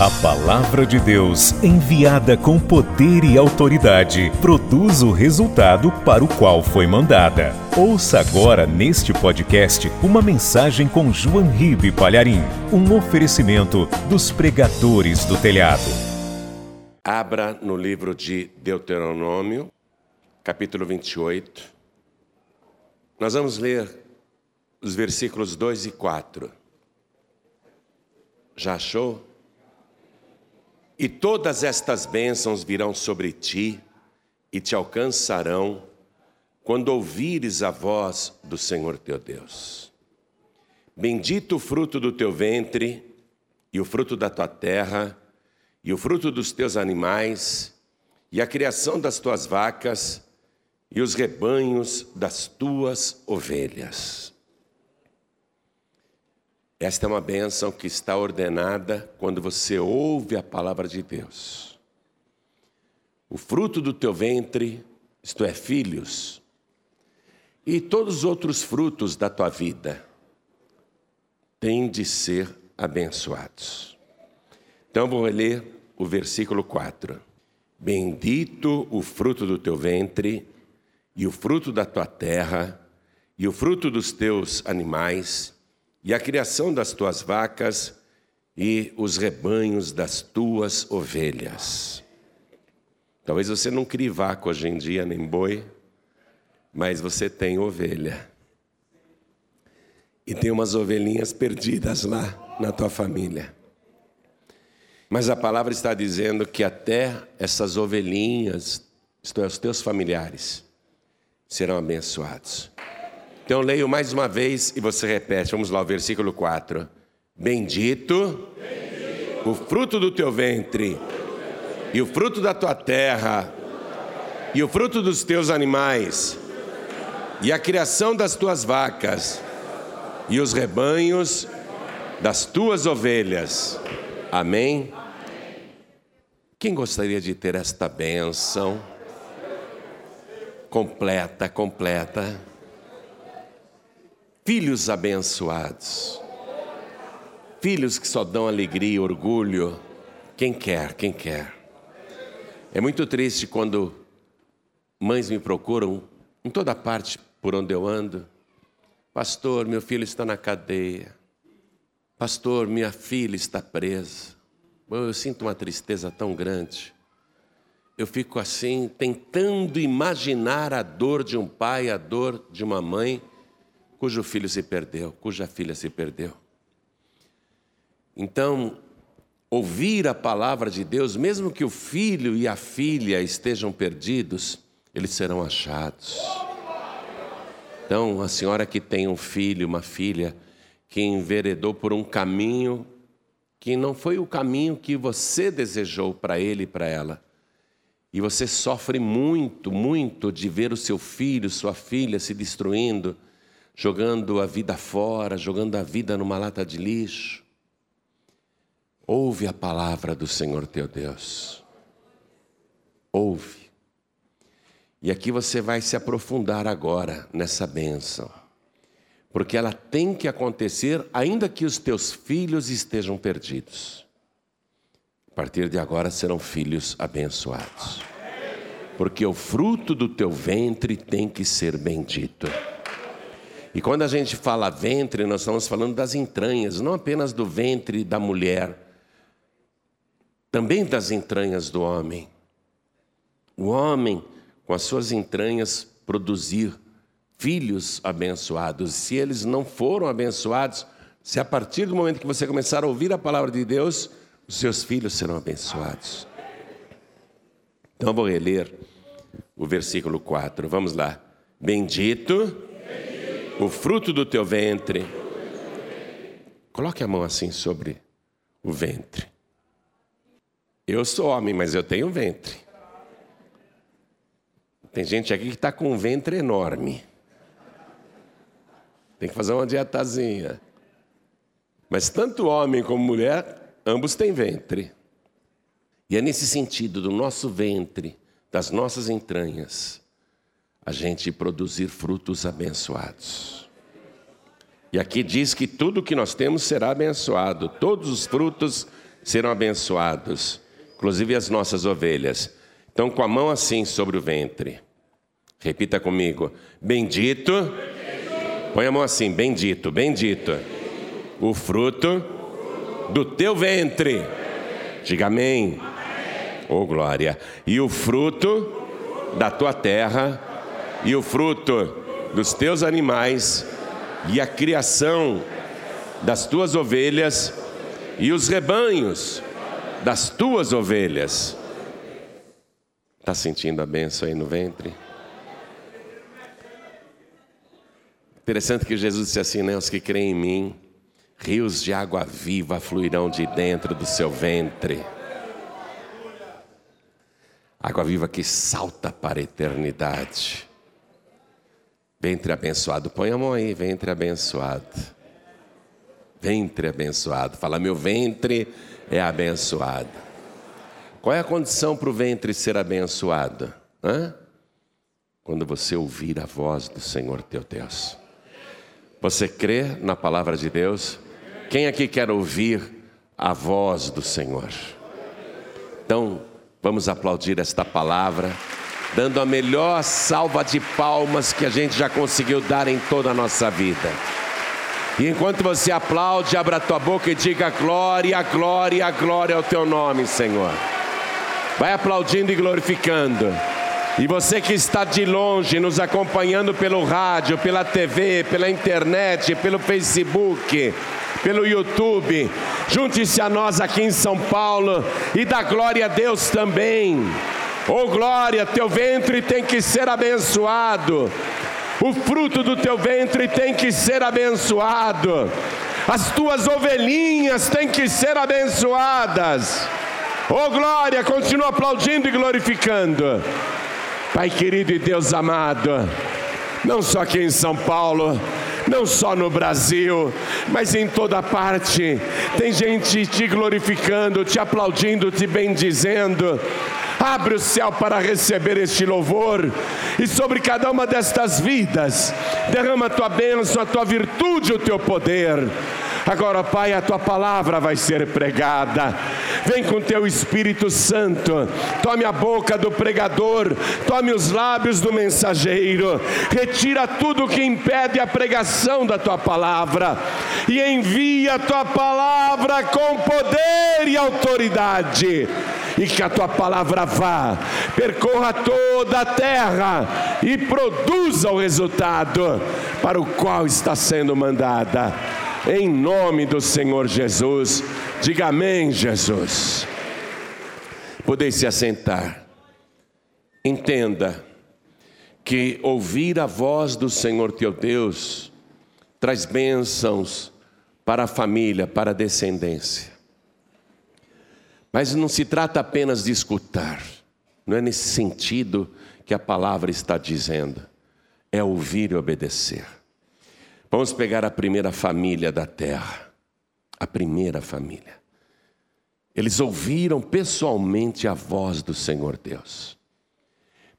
A palavra de Deus, enviada com poder e autoridade, produz o resultado para o qual foi mandada. Ouça agora neste podcast uma mensagem com João Ribe Palharim, um oferecimento dos pregadores do telhado. Abra no livro de Deuteronômio, capítulo 28. Nós vamos ler os versículos 2 e 4. Já achou? E todas estas bênçãos virão sobre ti e te alcançarão quando ouvires a voz do Senhor teu Deus. Bendito o fruto do teu ventre, e o fruto da tua terra, e o fruto dos teus animais, e a criação das tuas vacas, e os rebanhos das tuas ovelhas. Esta é uma bênção que está ordenada quando você ouve a palavra de Deus. O fruto do teu ventre, isto é, filhos, e todos os outros frutos da tua vida, têm de ser abençoados. Então vou ler o versículo 4. Bendito o fruto do teu ventre, e o fruto da tua terra, e o fruto dos teus animais, e a criação das tuas vacas e os rebanhos das tuas ovelhas. Talvez você não crie vaca hoje em dia, nem boi, mas você tem ovelha. E tem umas ovelhinhas perdidas lá na tua família. Mas a palavra está dizendo que até essas ovelhinhas, isto é, os teus familiares, serão abençoados. Então leio mais uma vez e você repete. Vamos lá, o versículo 4. Bendito, Bendito. o fruto do teu ventre, e o fruto da tua terra, e o fruto dos teus animais, e a criação das tuas vacas, e os rebanhos das tuas ovelhas. Amém? Quem gostaria de ter esta bênção? Completa, completa filhos abençoados, filhos que só dão alegria e orgulho. Quem quer, quem quer. É muito triste quando mães me procuram em toda parte por onde eu ando. Pastor, meu filho está na cadeia. Pastor, minha filha está presa. Eu sinto uma tristeza tão grande. Eu fico assim, tentando imaginar a dor de um pai, a dor de uma mãe cujo filho se perdeu, cuja filha se perdeu. Então, ouvir a palavra de Deus, mesmo que o filho e a filha estejam perdidos, eles serão achados. Então, a senhora que tem um filho, uma filha, que enveredou por um caminho que não foi o caminho que você desejou para ele e para ela. E você sofre muito, muito de ver o seu filho, sua filha se destruindo jogando a vida fora, jogando a vida numa lata de lixo. Ouve a palavra do Senhor teu Deus. Ouve. E aqui você vai se aprofundar agora nessa bênção. Porque ela tem que acontecer ainda que os teus filhos estejam perdidos. A partir de agora serão filhos abençoados. Porque o fruto do teu ventre tem que ser bendito. E quando a gente fala ventre, nós estamos falando das entranhas, não apenas do ventre da mulher, também das entranhas do homem. O homem, com as suas entranhas, produzir filhos abençoados. Se eles não foram abençoados, se a partir do momento que você começar a ouvir a palavra de Deus, os seus filhos serão abençoados. Então vou reler o versículo 4. Vamos lá. Bendito o fruto do teu ventre. Coloque a mão assim sobre o ventre. Eu sou homem, mas eu tenho ventre. Tem gente aqui que está com um ventre enorme. Tem que fazer uma dietazinha. Mas tanto homem como mulher, ambos têm ventre. E é nesse sentido do nosso ventre, das nossas entranhas, a gente produzir frutos abençoados. E aqui diz que tudo que nós temos será abençoado, todos os frutos serão abençoados, inclusive as nossas ovelhas. Então, com a mão assim sobre o ventre, repita comigo: Bendito. Põe a mão assim: Bendito, bendito. O fruto do teu ventre. Diga amém. Oh, glória. E o fruto da tua terra, e o fruto dos teus animais, e a criação das tuas ovelhas, e os rebanhos das tuas ovelhas. Está sentindo a benção aí no ventre? Interessante que Jesus disse assim, né? Os que creem em mim, rios de água viva fluirão de dentro do seu ventre. Água viva que salta para a eternidade. Ventre abençoado, põe a mão aí, ventre abençoado. Ventre abençoado, fala, meu ventre é abençoado. Qual é a condição para o ventre ser abençoado? Hã? Quando você ouvir a voz do Senhor teu Deus. Você crê na palavra de Deus? Quem aqui quer ouvir a voz do Senhor? Então, vamos aplaudir esta palavra, dando a melhor salva de palmas que a gente já conseguiu dar em toda a nossa vida. E enquanto você aplaude, abra a tua boca e diga glória, glória, glória ao teu nome, Senhor. Vai aplaudindo e glorificando. E você que está de longe, nos acompanhando pelo rádio, pela TV, pela internet, pelo Facebook, pelo YouTube, junte-se a nós aqui em São Paulo e dá glória a Deus também. Oh glória, teu ventre tem que ser abençoado. O fruto do teu ventre tem que ser abençoado. As tuas ovelhinhas têm que ser abençoadas. Oh glória, continua aplaudindo e glorificando. Pai querido e Deus amado, não só aqui em São Paulo, não só no Brasil, mas em toda parte, tem gente te glorificando, te aplaudindo, te bendizendo. Abre o céu para receber este louvor, e sobre cada uma destas vidas, derrama a tua bênção, a tua virtude, o teu poder. Agora, Pai, a tua palavra vai ser pregada. Vem com teu Espírito Santo. Tome a boca do pregador, tome os lábios do mensageiro. Retira tudo que impede a pregação da tua palavra e envia a tua palavra com poder e autoridade e que a tua palavra vá, percorra toda a terra e produza o resultado para o qual está sendo mandada em nome do Senhor Jesus. Diga amém, Jesus. Podeis se assentar. Entenda que ouvir a voz do Senhor teu Deus traz bênçãos para a família, para a descendência. Mas não se trata apenas de escutar, não é nesse sentido que a palavra está dizendo, é ouvir e obedecer. Vamos pegar a primeira família da terra, a primeira família. Eles ouviram pessoalmente a voz do Senhor Deus.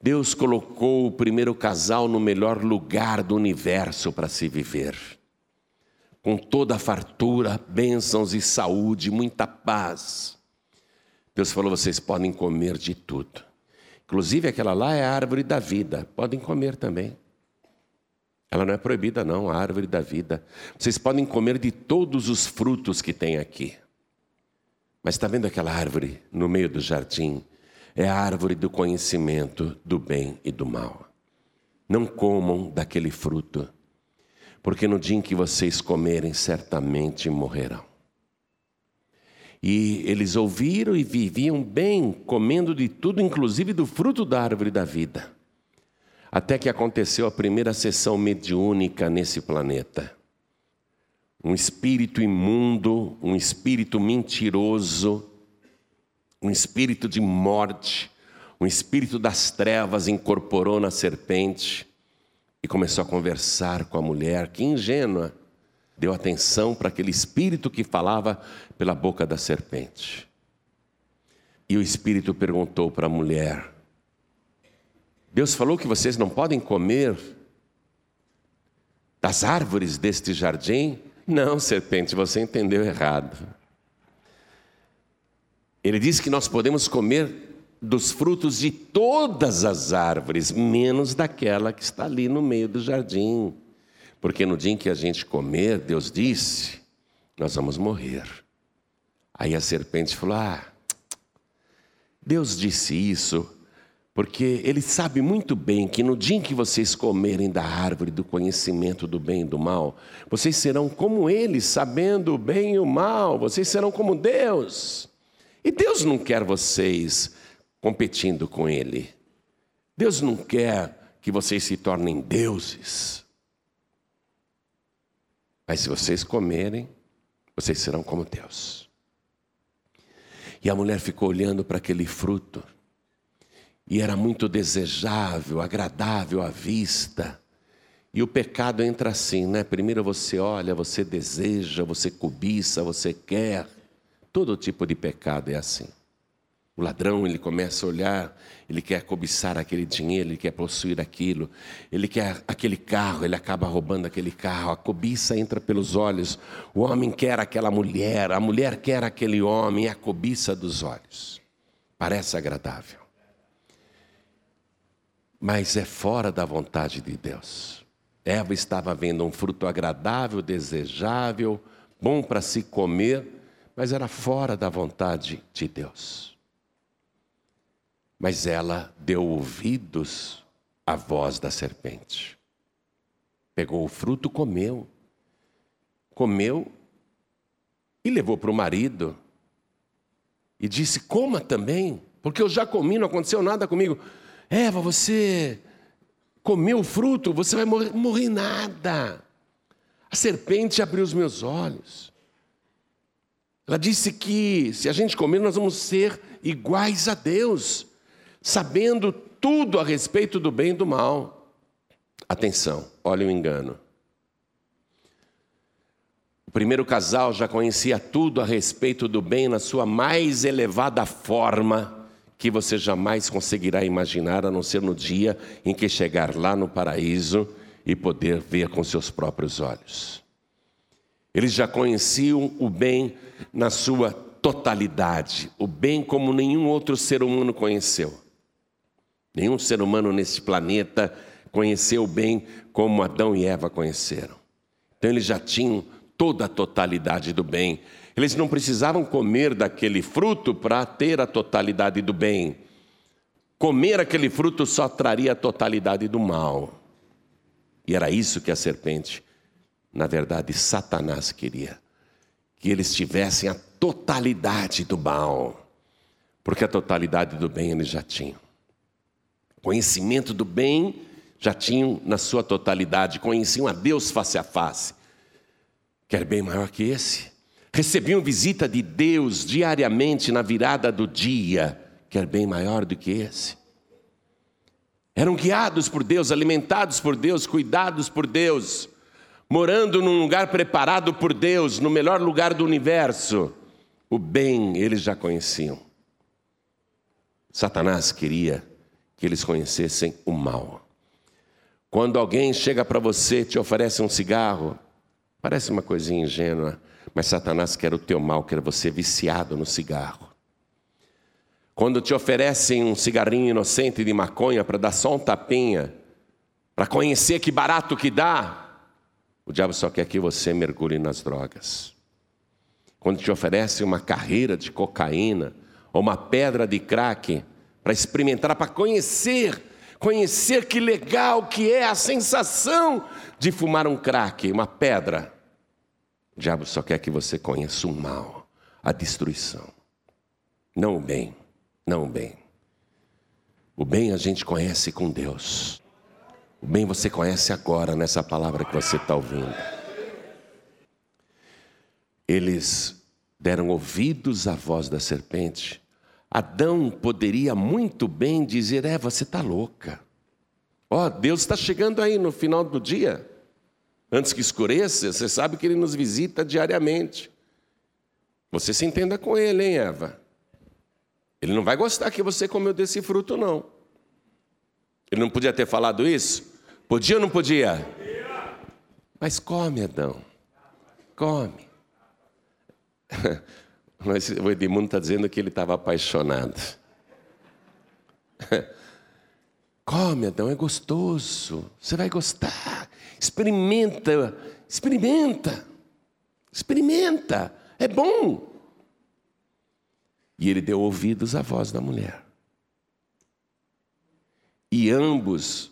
Deus colocou o primeiro casal no melhor lugar do universo para se viver. Com toda a fartura, bênçãos e saúde, muita paz. Deus falou: vocês podem comer de tudo. Inclusive aquela lá é a árvore da vida, podem comer também. Ela não é proibida, não, a árvore da vida. Vocês podem comer de todos os frutos que tem aqui. Mas está vendo aquela árvore no meio do jardim? É a árvore do conhecimento do bem e do mal. Não comam daquele fruto, porque no dia em que vocês comerem, certamente morrerão. E eles ouviram e viviam bem, comendo de tudo, inclusive do fruto da árvore da vida. Até que aconteceu a primeira sessão mediúnica nesse planeta. Um espírito imundo, um espírito mentiroso, um espírito de morte, um espírito das trevas incorporou na serpente e começou a conversar com a mulher, que ingênua, deu atenção para aquele espírito que falava pela boca da serpente. E o espírito perguntou para a mulher: Deus falou que vocês não podem comer das árvores deste jardim? Não, serpente, você entendeu errado. Ele diz que nós podemos comer dos frutos de todas as árvores, menos daquela que está ali no meio do jardim. Porque no dia em que a gente comer, Deus disse, nós vamos morrer. Aí a serpente falou: Ah, Deus disse isso porque Ele sabe muito bem que no dia em que vocês comerem da árvore do conhecimento do bem e do mal, vocês serão como Ele, sabendo o bem e o mal, vocês serão como Deus. E Deus não quer vocês competindo com Ele. Deus não quer que vocês se tornem deuses. Mas se vocês comerem, vocês serão como Deus. E a mulher ficou olhando para aquele fruto, e era muito desejável, agradável à vista. E o pecado entra assim, né? Primeiro você olha, você deseja, você cobiça, você quer. Todo tipo de pecado é assim. O ladrão, ele começa a olhar, ele quer cobiçar aquele dinheiro, ele quer possuir aquilo, ele quer aquele carro, ele acaba roubando aquele carro, a cobiça entra pelos olhos. O homem quer aquela mulher, a mulher quer aquele homem, é a cobiça dos olhos. Parece agradável. Mas é fora da vontade de Deus. Eva estava vendo um fruto agradável, desejável, bom para se comer, mas era fora da vontade de Deus. Mas ela deu ouvidos à voz da serpente. Pegou o fruto, comeu. Comeu e levou para o marido. E disse: Coma também, porque eu já comi, não aconteceu nada comigo. Eva, você comeu o fruto, você vai morrer, morrer nada. A serpente abriu os meus olhos. Ela disse que se a gente comer, nós vamos ser iguais a Deus sabendo tudo a respeito do bem e do mal. Atenção, olha o engano. O primeiro casal já conhecia tudo a respeito do bem na sua mais elevada forma, que você jamais conseguirá imaginar, a não ser no dia em que chegar lá no paraíso e poder ver com seus próprios olhos. Eles já conheciam o bem na sua totalidade, o bem como nenhum outro ser humano conheceu. Nenhum ser humano nesse planeta conheceu bem como Adão e Eva conheceram. Então eles já tinham toda a totalidade do bem. Eles não precisavam comer daquele fruto para ter a totalidade do bem. Comer aquele fruto só traria a totalidade do mal. E era isso que a serpente, na verdade, Satanás queria. Que eles tivessem a totalidade do mal. Porque a totalidade do bem eles já tinham. Conhecimento do bem já tinham na sua totalidade, conheciam a Deus face a face. Quer bem maior que esse? Recebiam visita de Deus diariamente na virada do dia. Quer bem maior do que esse? Eram guiados por Deus, alimentados por Deus, cuidados por Deus, morando num lugar preparado por Deus, no melhor lugar do universo. O bem eles já conheciam. Satanás queria que eles conhecessem o mal. Quando alguém chega para você, te oferece um cigarro, parece uma coisinha ingênua, mas Satanás quer o teu mal, quer você viciado no cigarro. Quando te oferecem um cigarrinho inocente de maconha para dar só um tapinha, para conhecer que barato que dá, o diabo só quer que você mergulhe nas drogas. Quando te oferecem uma carreira de cocaína ou uma pedra de crack, para experimentar, para conhecer, conhecer que legal que é a sensação de fumar um crack, uma pedra. O diabo só quer que você conheça o mal, a destruição, não o bem, não o bem. O bem a gente conhece com Deus. O bem você conhece agora nessa palavra que você está ouvindo. Eles deram ouvidos à voz da serpente Adão poderia muito bem dizer: É, você está louca. Ó, oh, Deus está chegando aí no final do dia. Antes que escureça, você sabe que Ele nos visita diariamente. Você se entenda com Ele, hein, Eva? Ele não vai gostar que você comeu desse fruto, não. Ele não podia ter falado isso? Podia ou não podia? Mas come, Adão. Come. Mas o Edmundo está dizendo que ele estava apaixonado. Come, Adão, é gostoso. Você vai gostar. Experimenta, experimenta, experimenta. É bom. E ele deu ouvidos à voz da mulher. E ambos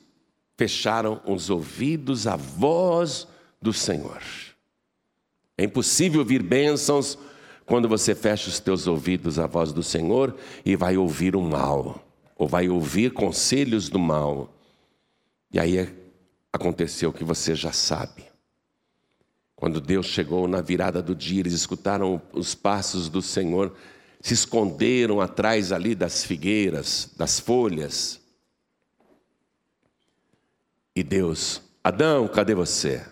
fecharam os ouvidos à voz do Senhor. É impossível ouvir bênçãos quando você fecha os teus ouvidos à voz do Senhor e vai ouvir o mal, ou vai ouvir conselhos do mal. E aí aconteceu o que você já sabe. Quando Deus chegou na virada do dia, eles escutaram os passos do Senhor, se esconderam atrás ali das figueiras, das folhas. E Deus, Adão, cadê você?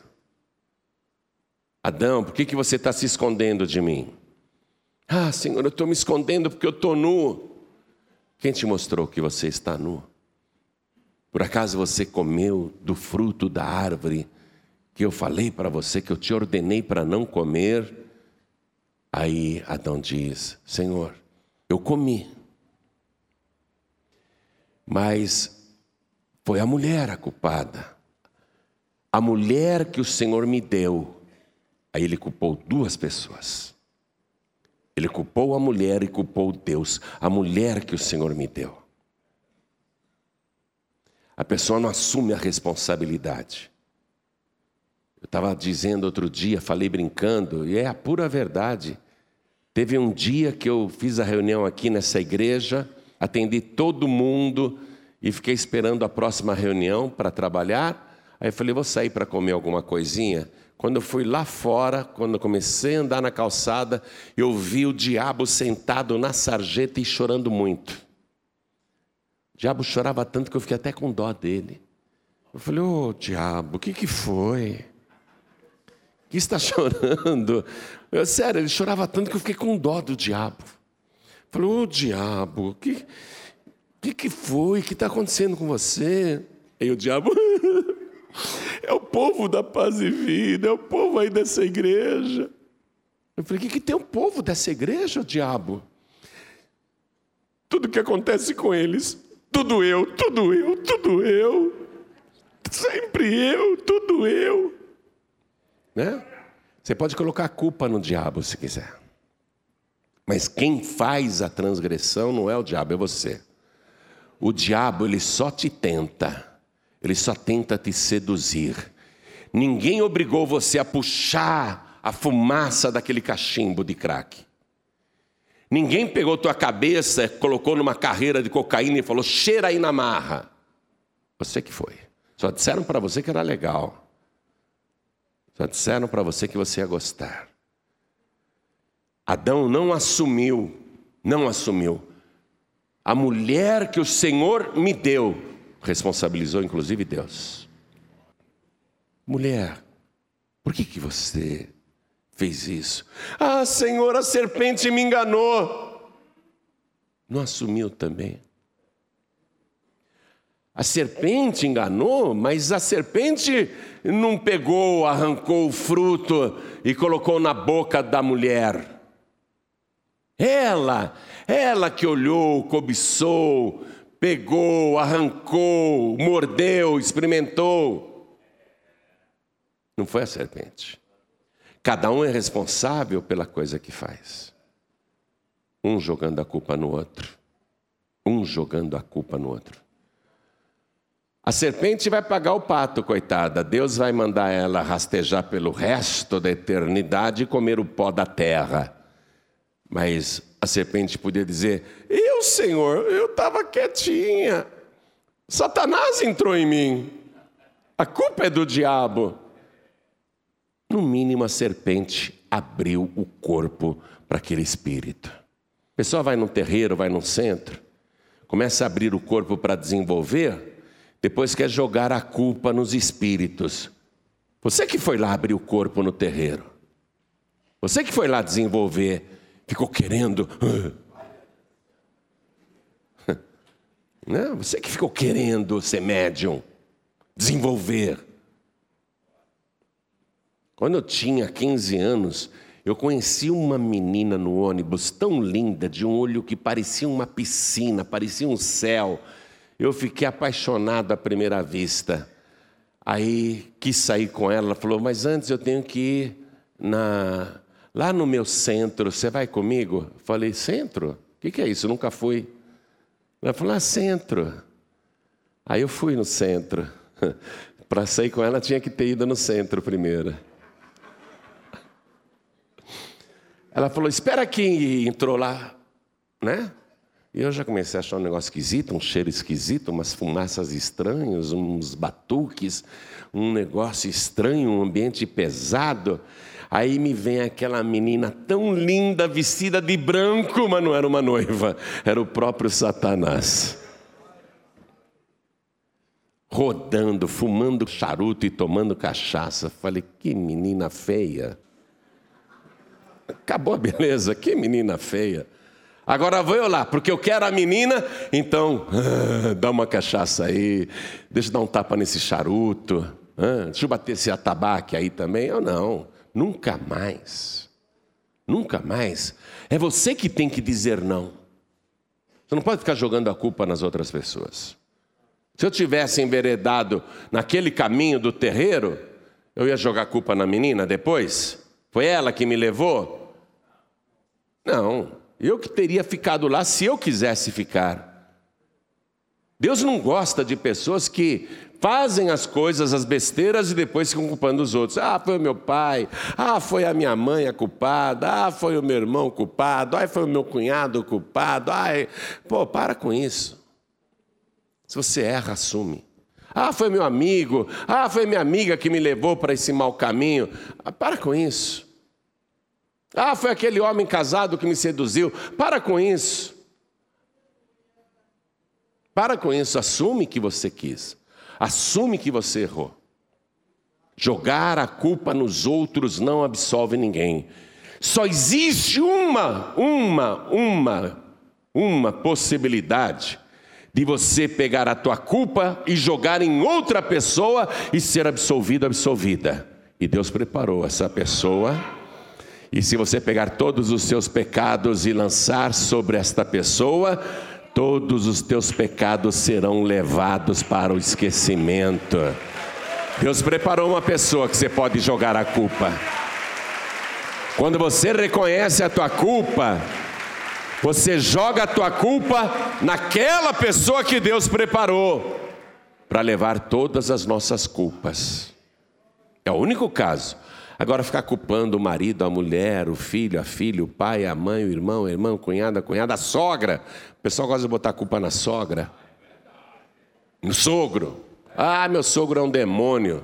Adão, por que, que você está se escondendo de mim? Ah, Senhor, eu estou me escondendo porque eu estou nu. Quem te mostrou que você está nu? Por acaso você comeu do fruto da árvore que eu falei para você, que eu te ordenei para não comer? Aí Adão diz: Senhor, eu comi. Mas foi a mulher a culpada. A mulher que o Senhor me deu Aí ele culpou duas pessoas. Ele culpou a mulher e culpou Deus, a mulher que o Senhor me deu. A pessoa não assume a responsabilidade. Eu estava dizendo outro dia, falei brincando, e é a pura verdade. Teve um dia que eu fiz a reunião aqui nessa igreja, atendi todo mundo e fiquei esperando a próxima reunião para trabalhar. Aí falei, vou sair para comer alguma coisinha. Quando eu fui lá fora, quando eu comecei a andar na calçada, eu vi o diabo sentado na sarjeta e chorando muito. O diabo chorava tanto que eu fiquei até com dó dele. Eu falei, ô oh, diabo, o que, que foi? Que está chorando? Eu, sério, ele chorava tanto que eu fiquei com dó do diabo. Falei, ô oh, diabo, o que, que, que foi? O que está acontecendo com você? E o diabo. É o povo da paz e vida, é o povo aí dessa igreja. Eu falei: o que, que tem o povo dessa igreja, diabo? Tudo que acontece com eles, tudo eu, tudo eu, tudo eu. Sempre eu, tudo eu. Né? Você pode colocar a culpa no diabo se quiser. Mas quem faz a transgressão não é o diabo, é você. O diabo ele só te tenta ele só tenta te seduzir. Ninguém obrigou você a puxar a fumaça daquele cachimbo de crack. Ninguém pegou tua cabeça, colocou numa carreira de cocaína e falou: cheira aí na marra. Você que foi. Só disseram para você que era legal. Só disseram para você que você ia gostar. Adão não assumiu, não assumiu. A mulher que o Senhor me deu responsabilizou inclusive Deus. Mulher, por que, que você fez isso? Ah, Senhor, a serpente me enganou. Não assumiu também. A serpente enganou, mas a serpente não pegou, arrancou o fruto e colocou na boca da mulher. Ela, ela que olhou, cobiçou, pegou, arrancou, mordeu, experimentou. Não foi a serpente. Cada um é responsável pela coisa que faz. Um jogando a culpa no outro. Um jogando a culpa no outro. A serpente vai pagar o pato, coitada. Deus vai mandar ela rastejar pelo resto da eternidade e comer o pó da terra. Mas a serpente podia dizer: Eu, Senhor, eu estava quietinha. Satanás entrou em mim. A culpa é do diabo. No mínimo, a serpente abriu o corpo para aquele espírito. A pessoa vai num terreiro, vai num centro, começa a abrir o corpo para desenvolver, depois quer jogar a culpa nos espíritos. Você que foi lá abrir o corpo no terreiro. Você que foi lá desenvolver ficou querendo. Né? Você que ficou querendo ser médium, desenvolver. Quando eu tinha 15 anos, Eu conheci uma menina no ônibus tão linda, de um olho que parecia uma piscina, parecia um céu. Eu fiquei apaixonado à primeira vista. Aí quis sair com ela, ela falou: Mas antes eu tenho que ir na, lá no meu centro, você vai comigo? Falei: Centro? O que, que é isso? Eu nunca fui. Ela falou: Ah, centro. Aí eu fui no centro. Para sair com ela, tinha que ter ido no centro primeiro. Ela falou: Espera aqui, entrou lá, né? E eu já comecei a achar um negócio esquisito, um cheiro esquisito, umas fumaças estranhas, uns batuques, um negócio estranho, um ambiente pesado. Aí me vem aquela menina tão linda, vestida de branco, mas não era uma noiva, era o próprio Satanás. Rodando, fumando charuto e tomando cachaça. Falei, que menina feia. Acabou a beleza, que menina feia. Agora vou eu lá, porque eu quero a menina, então ah, dá uma cachaça aí, deixa eu dar um tapa nesse charuto, ah, deixa eu bater esse atabaque aí também. Eu não, nunca mais. Nunca mais. É você que tem que dizer não. Você não pode ficar jogando a culpa nas outras pessoas. Se eu tivesse enveredado naquele caminho do terreiro, eu ia jogar a culpa na menina depois? Foi ela que me levou? Não. Eu que teria ficado lá se eu quisesse ficar. Deus não gosta de pessoas que fazem as coisas, as besteiras e depois ficam culpando os outros. Ah, foi o meu pai. Ah, foi a minha mãe a culpada. Ah, foi o meu irmão culpado. Ah, foi o meu cunhado culpado. Ah, pô, para com isso. Se você erra, assume. Ah, foi meu amigo. Ah, foi minha amiga que me levou para esse mau caminho. Ah, para com isso. Ah, foi aquele homem casado que me seduziu. Para com isso. Para com isso, assume que você quis. Assume que você errou. Jogar a culpa nos outros não absolve ninguém. Só existe uma, uma, uma, uma possibilidade de você pegar a tua culpa e jogar em outra pessoa e ser absolvido, absolvida. E Deus preparou essa pessoa e se você pegar todos os seus pecados e lançar sobre esta pessoa, todos os teus pecados serão levados para o esquecimento. Deus preparou uma pessoa que você pode jogar a culpa. Quando você reconhece a tua culpa, você joga a tua culpa naquela pessoa que Deus preparou para levar todas as nossas culpas. É o único caso. Agora ficar culpando o marido, a mulher, o filho, a filha, o pai, a mãe, o irmão, o irmão, o cunhado, a cunhada, a sogra. O pessoal gosta de botar a culpa na sogra. No sogro. Ah, meu sogro é um demônio,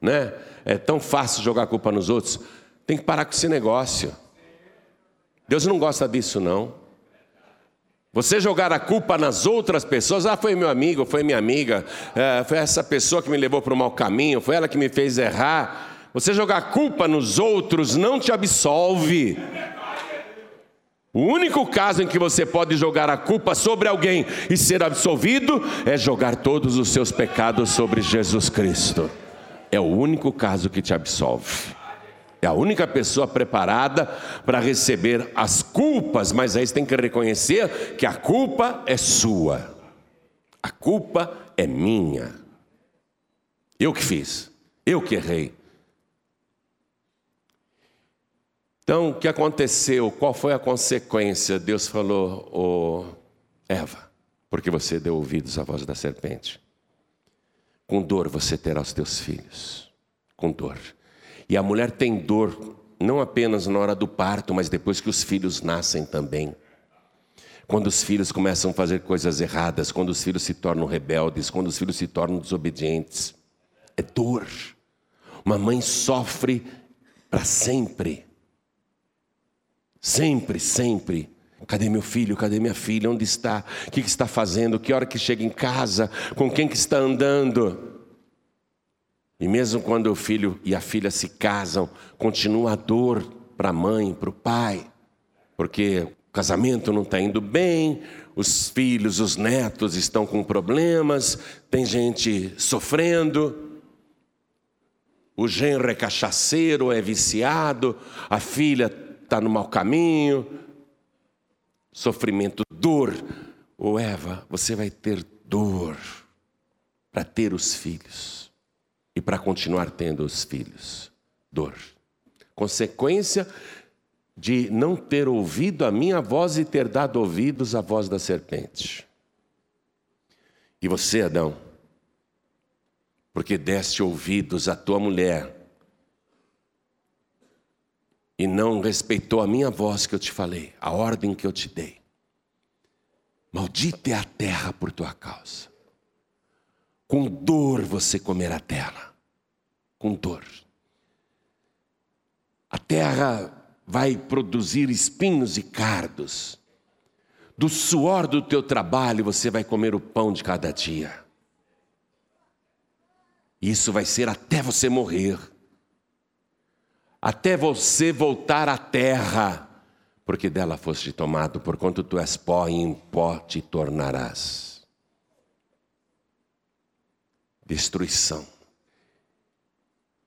né? É tão fácil jogar a culpa nos outros. Tem que parar com esse negócio. Deus não gosta disso, não. Você jogar a culpa nas outras pessoas, ah, foi meu amigo, foi minha amiga, é, foi essa pessoa que me levou para o mau caminho, foi ela que me fez errar. Você jogar culpa nos outros não te absolve. O único caso em que você pode jogar a culpa sobre alguém e ser absolvido é jogar todos os seus pecados sobre Jesus Cristo. É o único caso que te absolve. É a única pessoa preparada para receber as culpas, mas aí você tem que reconhecer que a culpa é sua. A culpa é minha. Eu que fiz, eu que errei. Então, o que aconteceu? Qual foi a consequência? Deus falou, oh, Eva, porque você deu ouvidos à voz da serpente. Com dor você terá os teus filhos. Com dor. E a mulher tem dor, não apenas na hora do parto, mas depois que os filhos nascem também. Quando os filhos começam a fazer coisas erradas, quando os filhos se tornam rebeldes, quando os filhos se tornam desobedientes. É dor. Uma mãe sofre para sempre. Sempre, sempre. Cadê meu filho? Cadê minha filha? Onde está? O que está fazendo? Que hora que chega em casa? Com quem que está andando? E mesmo quando o filho e a filha se casam, continua a dor para a mãe, para o pai, porque o casamento não está indo bem, os filhos, os netos estão com problemas, tem gente sofrendo. o genro é cachaceiro, é viciado, a filha está no mau caminho, sofrimento, dor. Ou Eva, você vai ter dor para ter os filhos e para continuar tendo os filhos. Dor. Consequência de não ter ouvido a minha voz e ter dado ouvidos à voz da serpente. E você, Adão, porque deste ouvidos à tua mulher e não respeitou a minha voz que eu te falei, a ordem que eu te dei. Maldita é a terra por tua causa. Com dor você comerá terra. Com dor. A terra vai produzir espinhos e cardos. Do suor do teu trabalho você vai comer o pão de cada dia. Isso vai ser até você morrer, até você voltar à terra, porque dela foste tomado, porquanto tu és pó e em pó te tornarás. Destruição.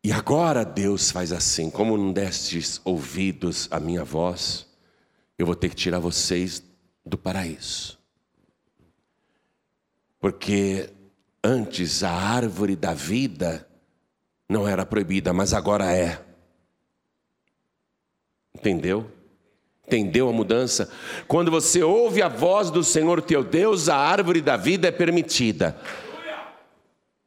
E agora Deus faz assim: como não destes ouvidos à minha voz, eu vou ter que tirar vocês do paraíso. Porque Antes a árvore da vida não era proibida, mas agora é. Entendeu? Entendeu a mudança? Quando você ouve a voz do Senhor teu Deus, a árvore da vida é permitida.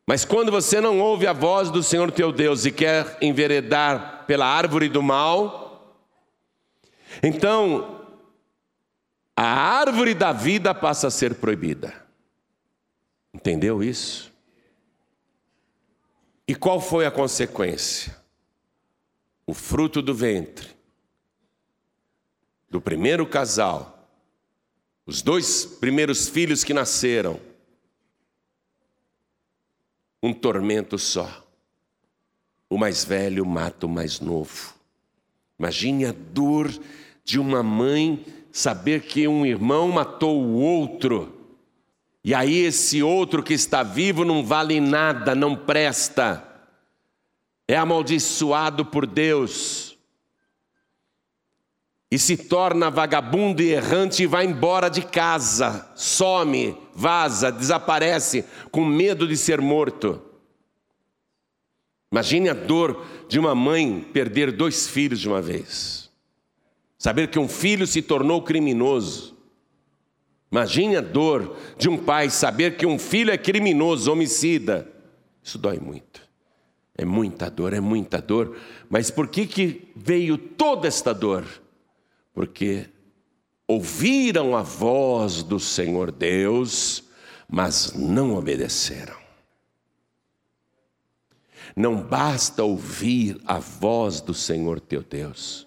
Mas quando você não ouve a voz do Senhor teu Deus e quer enveredar pela árvore do mal, então a árvore da vida passa a ser proibida. Entendeu isso? E qual foi a consequência? O fruto do ventre do primeiro casal, os dois primeiros filhos que nasceram, um tormento só. O mais velho mata o mais novo. Imagine a dor de uma mãe saber que um irmão matou o outro e aí esse outro que está vivo não vale nada, não presta, é amaldiçoado por Deus, e se torna vagabundo e errante e vai embora de casa, some, vaza, desaparece, com medo de ser morto. Imagine a dor de uma mãe perder dois filhos de uma vez. Saber que um filho se tornou criminoso. Imagine a dor de um pai saber que um filho é criminoso, homicida. Isso dói muito. É muita dor, é muita dor. Mas por que, que veio toda esta dor? Porque ouviram a voz do Senhor Deus, mas não obedeceram. Não basta ouvir a voz do Senhor teu Deus,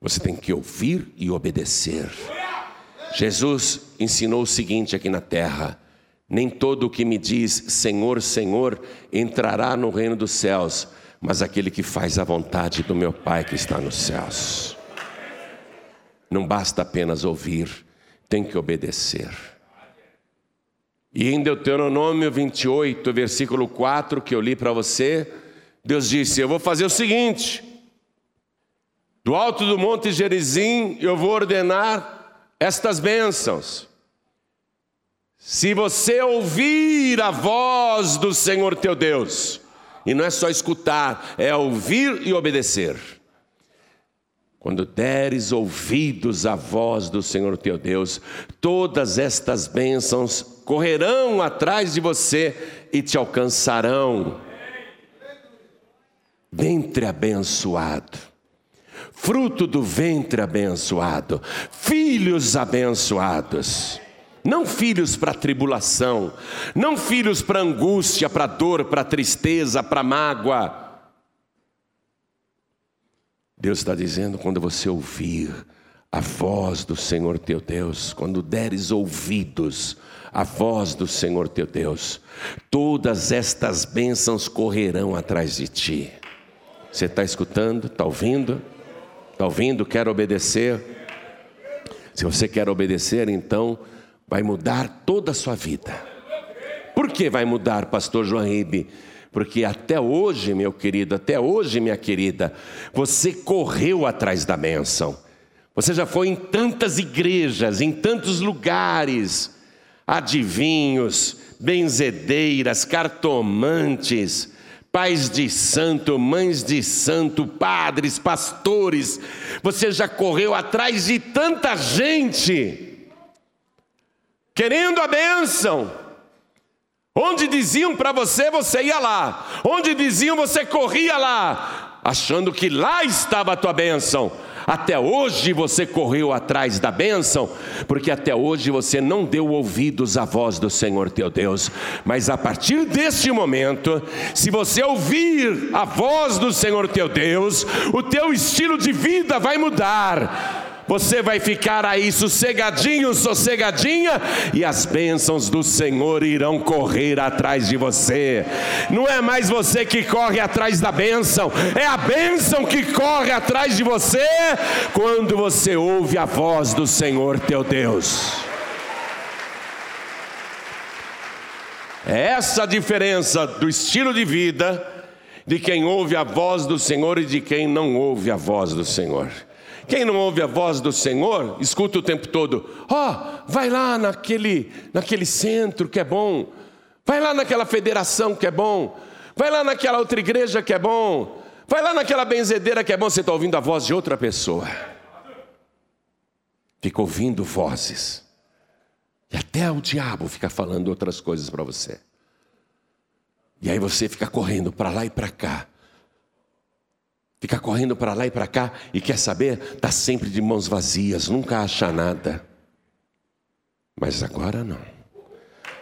você tem que ouvir e obedecer. Jesus ensinou o seguinte aqui na terra: nem todo o que me diz Senhor, Senhor entrará no reino dos céus, mas aquele que faz a vontade do meu Pai que está nos céus. Não basta apenas ouvir, tem que obedecer. E em Deuteronômio 28, versículo 4, que eu li para você, Deus disse: Eu vou fazer o seguinte: do alto do monte Gerizim eu vou ordenar estas bênçãos. Se você ouvir a voz do Senhor teu Deus, e não é só escutar, é ouvir e obedecer. Quando deres ouvidos à voz do Senhor teu Deus, todas estas bênçãos correrão atrás de você e te alcançarão. Ventre abençoado fruto do ventre abençoado, filhos abençoados. Não filhos para tribulação, não filhos para angústia, para dor, para tristeza, para mágoa. Deus está dizendo: quando você ouvir a voz do Senhor teu Deus, quando deres ouvidos à voz do Senhor teu Deus, todas estas bênçãos correrão atrás de ti. Você está escutando? Está ouvindo? Está ouvindo? Quer obedecer? Se você quer obedecer, então vai mudar toda a sua vida. Por que vai mudar, pastor João? Porque até hoje, meu querido, até hoje, minha querida, você correu atrás da bênção. Você já foi em tantas igrejas, em tantos lugares, adivinhos, benzedeiras, cartomantes, pais de santo, mães de santo, padres, pastores. Você já correu atrás de tanta gente, querendo a bênção. Onde diziam para você, você ia lá. Onde diziam, você corria lá, achando que lá estava a tua bênção. Até hoje você correu atrás da bênção, porque até hoje você não deu ouvidos à voz do Senhor teu Deus. Mas a partir deste momento, se você ouvir a voz do Senhor teu Deus, o teu estilo de vida vai mudar você vai ficar aí sossegadinho, sossegadinha, e as bênçãos do Senhor irão correr atrás de você. Não é mais você que corre atrás da bênção, é a bênção que corre atrás de você quando você ouve a voz do Senhor teu Deus. É essa a diferença do estilo de vida de quem ouve a voz do Senhor e de quem não ouve a voz do Senhor. Quem não ouve a voz do Senhor, escuta o tempo todo: ó, oh, vai lá naquele, naquele centro que é bom, vai lá naquela federação que é bom, vai lá naquela outra igreja que é bom, vai lá naquela benzedeira que é bom. Você está ouvindo a voz de outra pessoa, fica ouvindo vozes, e até o diabo fica falando outras coisas para você. E aí você fica correndo para lá e para cá, Fica correndo para lá e para cá e quer saber, está sempre de mãos vazias, nunca acha nada. Mas agora não.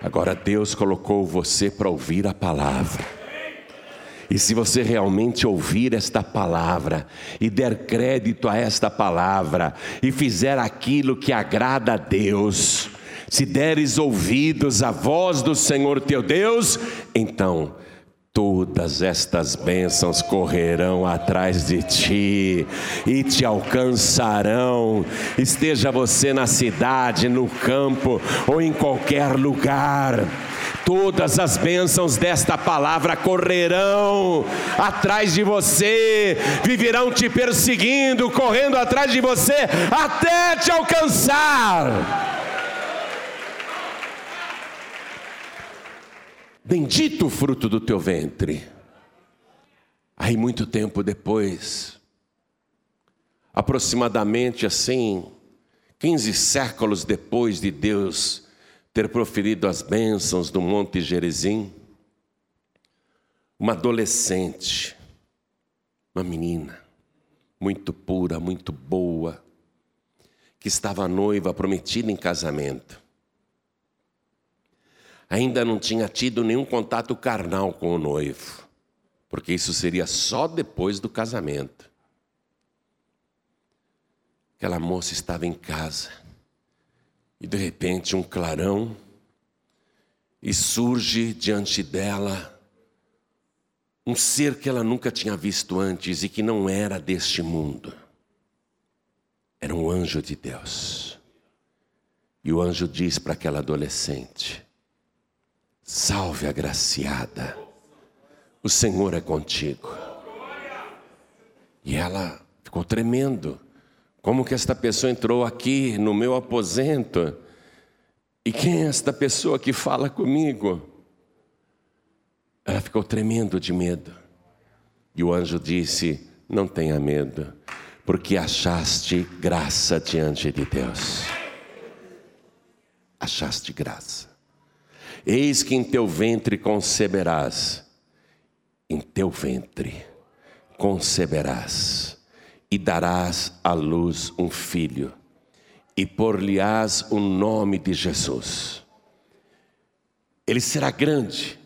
Agora Deus colocou você para ouvir a palavra. E se você realmente ouvir esta palavra e der crédito a esta palavra e fizer aquilo que agrada a Deus, se deres ouvidos à voz do Senhor teu Deus, então todas estas bênçãos correrão atrás de ti e te alcançarão. Esteja você na cidade, no campo ou em qualquer lugar. Todas as bênçãos desta palavra correrão atrás de você, viverão te perseguindo, correndo atrás de você, até te alcançar. Bendito o fruto do teu ventre. Aí, muito tempo depois, aproximadamente assim, 15 séculos depois de Deus ter proferido as bênçãos do Monte Gerizim, uma adolescente, uma menina, muito pura, muito boa, que estava noiva, prometida em casamento ainda não tinha tido nenhum contato carnal com o noivo, porque isso seria só depois do casamento. Aquela moça estava em casa e de repente um clarão e surge diante dela um ser que ela nunca tinha visto antes e que não era deste mundo. Era um anjo de Deus. E o anjo diz para aquela adolescente: Salve agraciada, o Senhor é contigo. E ela ficou tremendo. Como que esta pessoa entrou aqui no meu aposento? E quem é esta pessoa que fala comigo? Ela ficou tremendo de medo. E o anjo disse: Não tenha medo, porque achaste graça diante de Deus. Achaste graça. Eis que em teu ventre conceberás, em teu ventre conceberás, e darás à luz um filho, e por-lhe-ás o nome de Jesus. Ele será grande,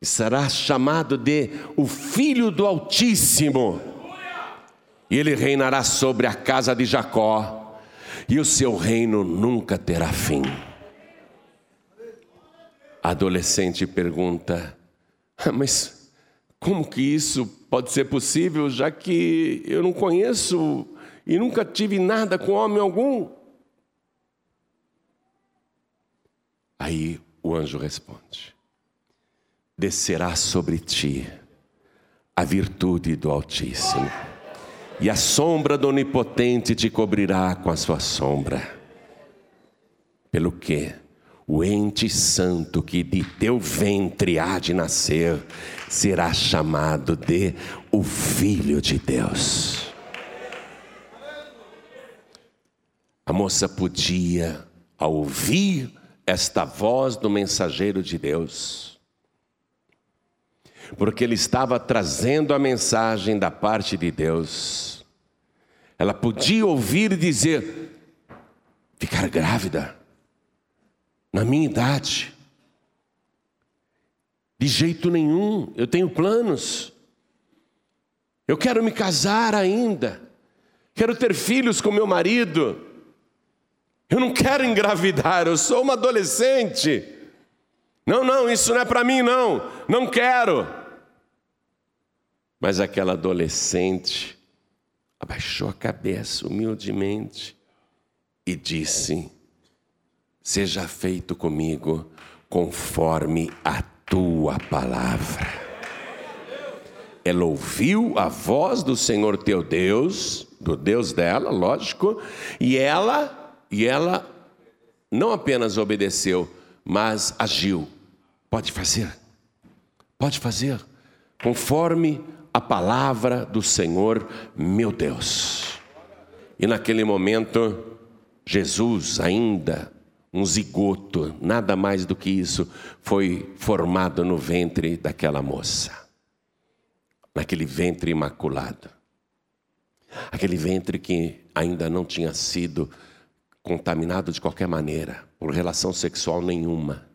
e será chamado de o Filho do Altíssimo, e ele reinará sobre a casa de Jacó, e o seu reino nunca terá fim. A adolescente pergunta: ah, Mas como que isso pode ser possível, já que eu não conheço e nunca tive nada com homem algum? Aí o anjo responde: descerá sobre ti a virtude do Altíssimo, e a sombra do Onipotente te cobrirá com a sua sombra. Pelo que o ente santo que de teu ventre há de nascer será chamado de o Filho de Deus. A moça podia, ao ouvir esta voz do mensageiro de Deus, porque ele estava trazendo a mensagem da parte de Deus. Ela podia ouvir e dizer: ficar grávida, na minha idade. De jeito nenhum, eu tenho planos. Eu quero me casar ainda. Quero ter filhos com meu marido. Eu não quero engravidar, eu sou uma adolescente. Não, não, isso não é para mim, não. Não quero. Mas aquela adolescente abaixou a cabeça humildemente e disse: Seja feito comigo conforme a tua palavra. Ela ouviu a voz do Senhor teu Deus, do Deus dela, lógico, e ela, e ela não apenas obedeceu, mas agiu. Pode fazer. Pode fazer conforme a palavra do Senhor, meu Deus. E naquele momento, Jesus, ainda um zigoto, nada mais do que isso, foi formado no ventre daquela moça, naquele ventre imaculado. Aquele ventre que ainda não tinha sido contaminado de qualquer maneira, por relação sexual nenhuma.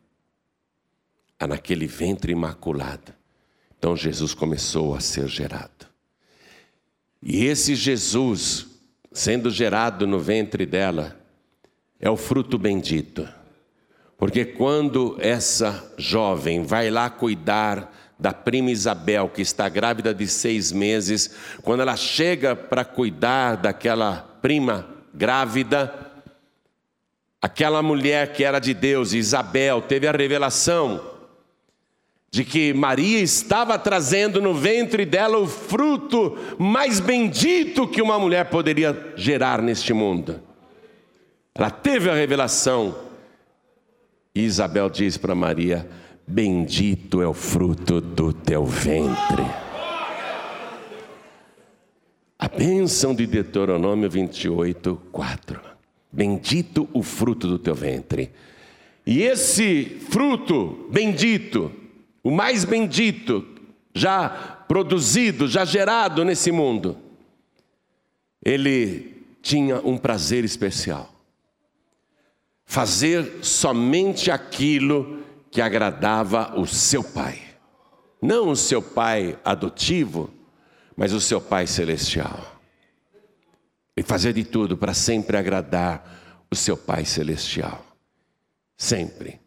É naquele ventre imaculado então Jesus começou a ser gerado. E esse Jesus, sendo gerado no ventre dela, é o fruto bendito. Porque quando essa jovem vai lá cuidar da prima Isabel, que está grávida de seis meses, quando ela chega para cuidar daquela prima grávida, aquela mulher que era de Deus, Isabel, teve a revelação de que Maria estava trazendo no ventre dela o fruto mais bendito que uma mulher poderia gerar neste mundo. Ela teve a revelação. E Isabel diz para Maria: Bendito é o fruto do teu ventre. A bênção de Deuteronômio 28, 4. Bendito o fruto do teu ventre. E esse fruto bendito, o mais bendito já produzido, já gerado nesse mundo, ele tinha um prazer especial. Fazer somente aquilo que agradava o seu pai. Não o seu pai adotivo, mas o seu pai celestial. E fazer de tudo para sempre agradar o seu pai celestial. Sempre.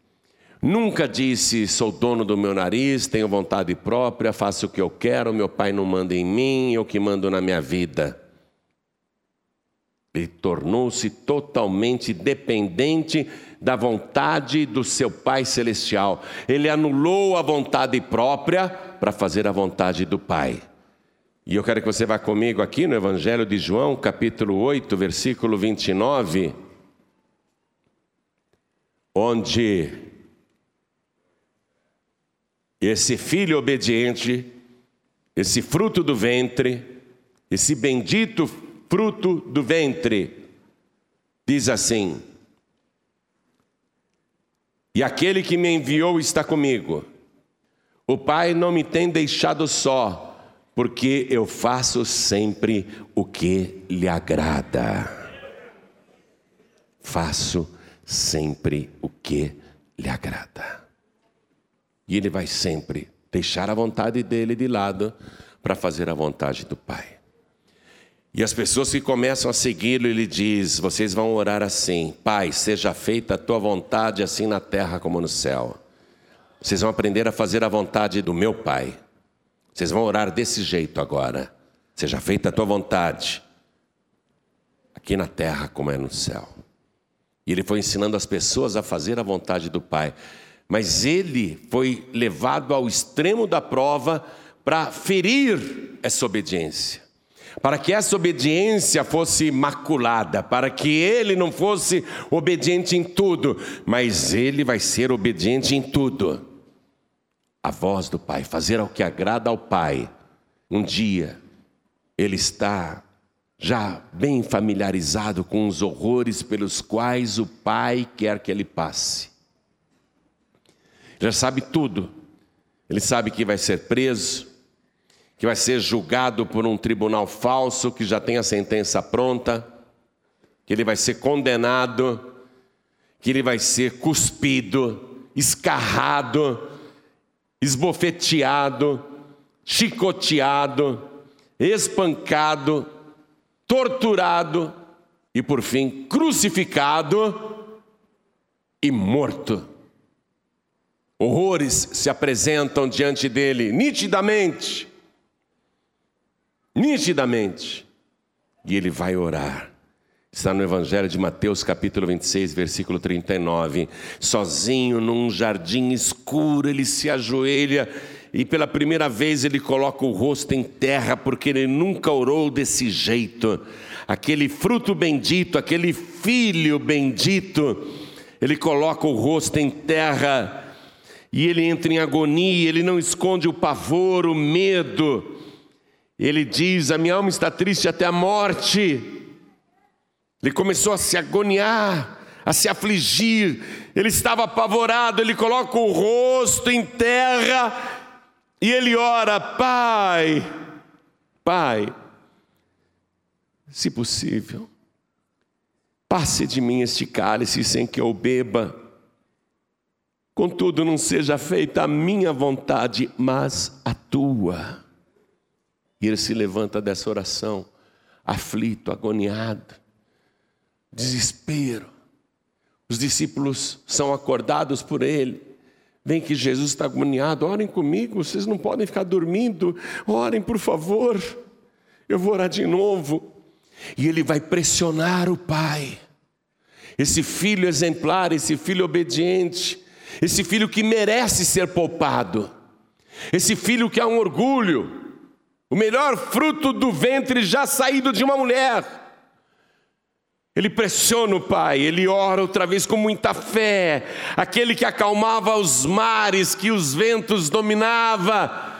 Nunca disse, sou dono do meu nariz, tenho vontade própria, faço o que eu quero, meu pai não manda em mim, eu que mando na minha vida. Ele tornou-se totalmente dependente da vontade do seu Pai Celestial. Ele anulou a vontade própria para fazer a vontade do Pai. E eu quero que você vá comigo aqui no Evangelho de João, capítulo 8, versículo 29, onde esse filho obediente, esse fruto do ventre, esse bendito fruto do ventre, diz assim: E aquele que me enviou está comigo. O Pai não me tem deixado só, porque eu faço sempre o que lhe agrada. Faço sempre o que lhe agrada. E ele vai sempre deixar a vontade dele de lado para fazer a vontade do Pai. E as pessoas que começam a segui-lo, ele diz: Vocês vão orar assim, Pai, seja feita a tua vontade, assim na terra como no céu. Vocês vão aprender a fazer a vontade do meu Pai. Vocês vão orar desse jeito agora. Seja feita a tua vontade, aqui na terra como é no céu. E ele foi ensinando as pessoas a fazer a vontade do Pai. Mas ele foi levado ao extremo da prova para ferir essa obediência. Para que essa obediência fosse maculada, para que ele não fosse obediente em tudo, mas ele vai ser obediente em tudo. A voz do Pai, fazer o que agrada ao Pai. Um dia, ele está já bem familiarizado com os horrores pelos quais o Pai quer que ele passe. Já sabe tudo. Ele sabe que vai ser preso, que vai ser julgado por um tribunal falso que já tem a sentença pronta, que ele vai ser condenado, que ele vai ser cuspido, escarrado, esbofeteado, chicoteado, espancado, torturado e, por fim, crucificado e morto. Horrores se apresentam diante dele nitidamente, nitidamente, e ele vai orar. Está no Evangelho de Mateus, capítulo 26, versículo 39. Sozinho num jardim escuro, ele se ajoelha e pela primeira vez ele coloca o rosto em terra, porque ele nunca orou desse jeito. Aquele fruto bendito, aquele filho bendito, ele coloca o rosto em terra e ele entra em agonia, ele não esconde o pavor, o medo. Ele diz: A minha alma está triste até a morte. Ele começou a se agoniar, a se afligir, ele estava apavorado, ele coloca o rosto em terra e ele ora: Pai, Pai, se possível, passe de mim este cálice sem que eu beba. Contudo, não seja feita a minha vontade, mas a tua. E ele se levanta dessa oração, aflito, agoniado, desespero. Os discípulos são acordados por ele. Vem que Jesus está agoniado, orem comigo, vocês não podem ficar dormindo, orem por favor. Eu vou orar de novo. E ele vai pressionar o pai. Esse filho exemplar, esse filho obediente, esse filho que merece ser poupado, esse filho que é um orgulho, o melhor fruto do ventre já saído de uma mulher. Ele pressiona o Pai, ele ora outra vez com muita fé, aquele que acalmava os mares, que os ventos dominava,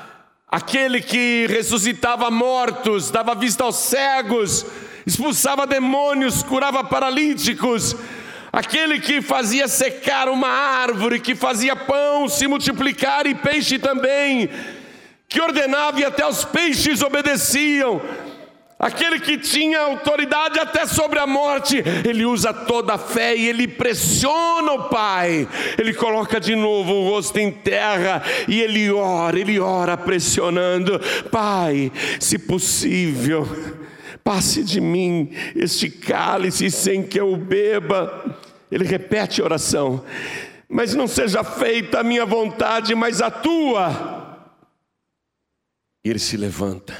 aquele que ressuscitava mortos, dava vista aos cegos, expulsava demônios, curava paralíticos, aquele que fazia secar uma árvore, que fazia pão se multiplicar e peixe também, que ordenava e até os peixes obedeciam Aquele que tinha autoridade até sobre a morte, ele usa toda a fé e ele pressiona o Pai. Ele coloca de novo o rosto em terra e ele ora, ele ora pressionando: Pai, se possível, passe de mim este cálice sem que eu beba. Ele repete a oração, mas não seja feita a minha vontade, mas a tua. E ele se levanta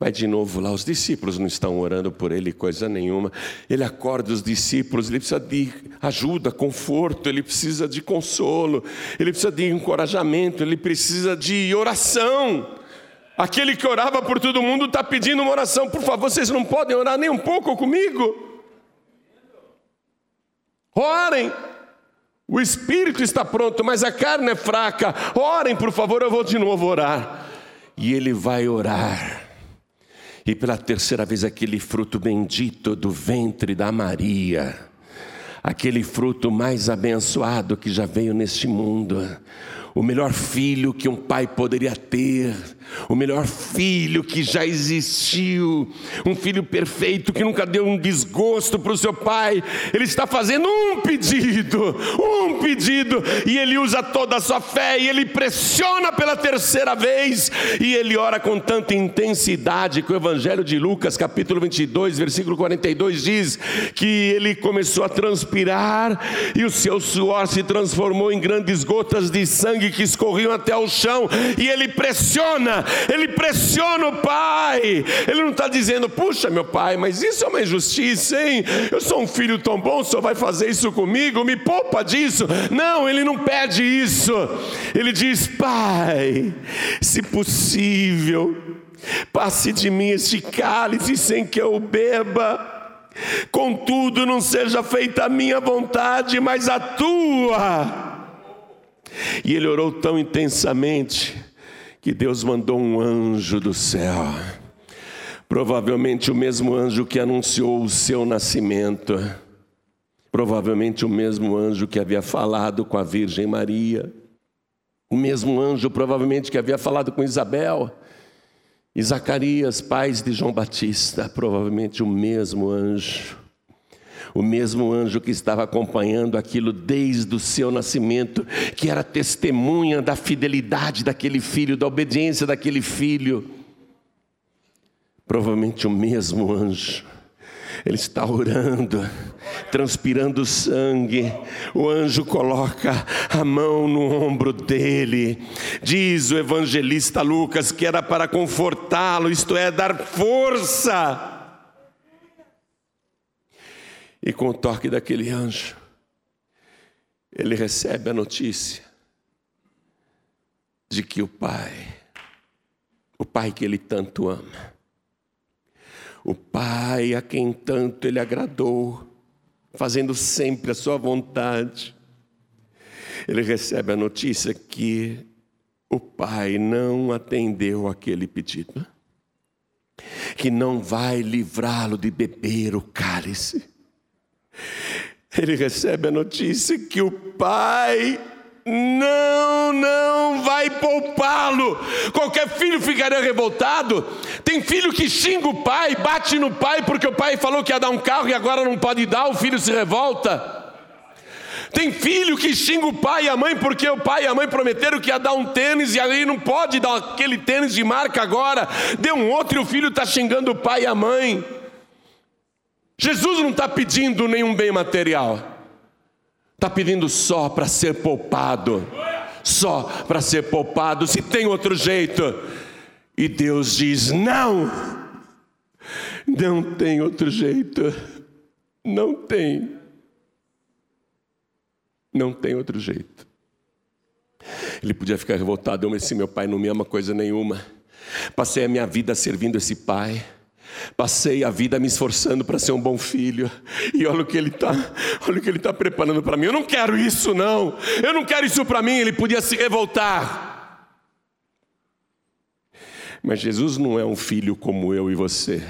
Vai de novo lá, os discípulos não estão orando por ele coisa nenhuma. Ele acorda os discípulos, ele precisa de ajuda, conforto, ele precisa de consolo, ele precisa de encorajamento, ele precisa de oração. Aquele que orava por todo mundo está pedindo uma oração. Por favor, vocês não podem orar nem um pouco comigo? Orem. O espírito está pronto, mas a carne é fraca. Orem, por favor, eu vou de novo orar. E ele vai orar. E pela terceira vez, aquele fruto bendito do ventre da Maria, aquele fruto mais abençoado que já veio neste mundo, o melhor filho que um pai poderia ter, o melhor filho que já existiu, um filho perfeito que nunca deu um desgosto para o seu pai. Ele está fazendo um pedido, um pedido, e ele usa toda a sua fé, e ele pressiona pela terceira vez, e ele ora com tanta intensidade que o Evangelho de Lucas, capítulo 22, versículo 42, diz que ele começou a transpirar, e o seu suor se transformou em grandes gotas de sangue que escorriam até o chão, e ele pressiona, ele pressiona o pai. Ele não está dizendo, puxa, meu pai, mas isso é uma injustiça, hein? Eu sou um filho tão bom, o senhor vai fazer isso comigo? Me poupa disso. Não, ele não pede isso. Ele diz, pai, se possível, passe de mim este cálice sem que eu beba. Contudo, não seja feita a minha vontade, mas a tua. E ele orou tão intensamente que Deus mandou um anjo do céu. Provavelmente o mesmo anjo que anunciou o seu nascimento. Provavelmente o mesmo anjo que havia falado com a Virgem Maria. O mesmo anjo, provavelmente, que havia falado com Isabel e Zacarias, pais de João Batista, provavelmente o mesmo anjo, o mesmo anjo que estava acompanhando aquilo desde o seu nascimento, que era testemunha da fidelidade daquele filho, da obediência daquele filho. Provavelmente o mesmo anjo ele está orando, transpirando sangue. O anjo coloca a mão no ombro dele. Diz o evangelista Lucas que era para confortá-lo, isto é, dar força. E com o toque daquele anjo, ele recebe a notícia de que o Pai, o Pai que ele tanto ama, o Pai a quem tanto ele agradou, fazendo sempre a sua vontade. Ele recebe a notícia que o Pai não atendeu aquele pedido, que não vai livrá-lo de beber o cálice. Ele recebe a notícia que o Pai não, não vai poupá-lo. Qualquer filho ficaria revoltado. Tem filho que xinga o pai, bate no pai porque o pai falou que ia dar um carro e agora não pode dar, o filho se revolta. Tem filho que xinga o pai e a mãe porque o pai e a mãe prometeram que ia dar um tênis e aí não pode dar aquele tênis de marca agora. Deu um outro e o filho está xingando o pai e a mãe. Jesus não está pedindo nenhum bem material. Está pedindo só para ser poupado. Só para ser poupado. Se tem outro jeito. E Deus diz: não. Não tem outro jeito. Não tem. Não tem outro jeito. Ele podia ficar revoltado. Eu, mas se meu pai não me ama coisa nenhuma. Passei a minha vida servindo esse pai. Passei a vida me esforçando para ser um bom filho. E olha o que ele está, olha o que ele está preparando para mim. Eu não quero isso não. Eu não quero isso para mim. Ele podia se revoltar. Mas Jesus não é um filho como eu e você,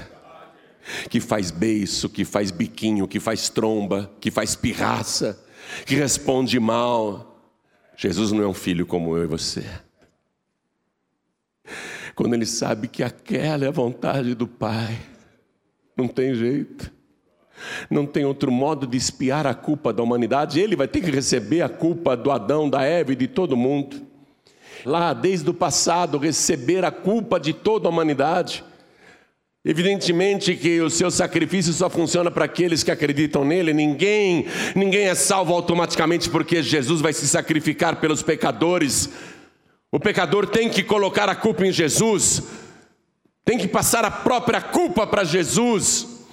que faz beiço, que faz biquinho, que faz tromba, que faz pirraça, que responde mal. Jesus não é um filho como eu e você quando ele sabe que aquela é a vontade do Pai. Não tem jeito. Não tem outro modo de espiar a culpa da humanidade. Ele vai ter que receber a culpa do Adão, da Eva e de todo mundo. Lá, desde o passado, receber a culpa de toda a humanidade. Evidentemente que o seu sacrifício só funciona para aqueles que acreditam nele. Ninguém, ninguém é salvo automaticamente porque Jesus vai se sacrificar pelos pecadores. O pecador tem que colocar a culpa em Jesus, tem que passar a própria culpa para Jesus.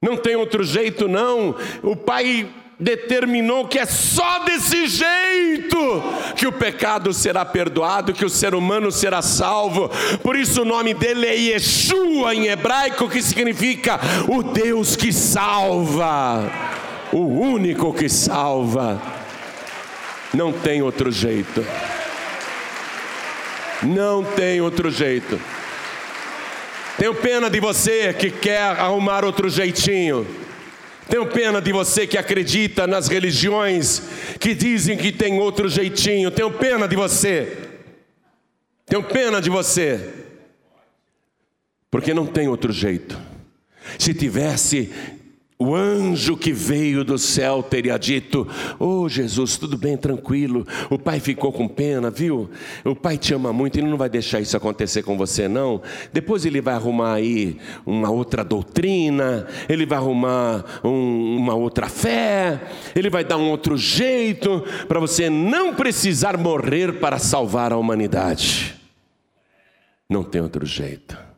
Não tem outro jeito, não. O Pai determinou que é só desse jeito que o pecado será perdoado, que o ser humano será salvo. Por isso o nome dele é Yeshua em hebraico, que significa o Deus que salva, o único que salva. Não tem outro jeito. Não tem outro jeito. Tenho pena de você que quer arrumar outro jeitinho. Tenho pena de você que acredita nas religiões que dizem que tem outro jeitinho. Tenho pena de você. Tenho pena de você. Porque não tem outro jeito. Se tivesse, o anjo que veio do céu teria dito: Oh Jesus, tudo bem, tranquilo. O pai ficou com pena, viu? O pai te ama muito, ele não vai deixar isso acontecer com você, não. Depois ele vai arrumar aí uma outra doutrina, ele vai arrumar um, uma outra fé, ele vai dar um outro jeito para você não precisar morrer para salvar a humanidade. Não tem outro jeito.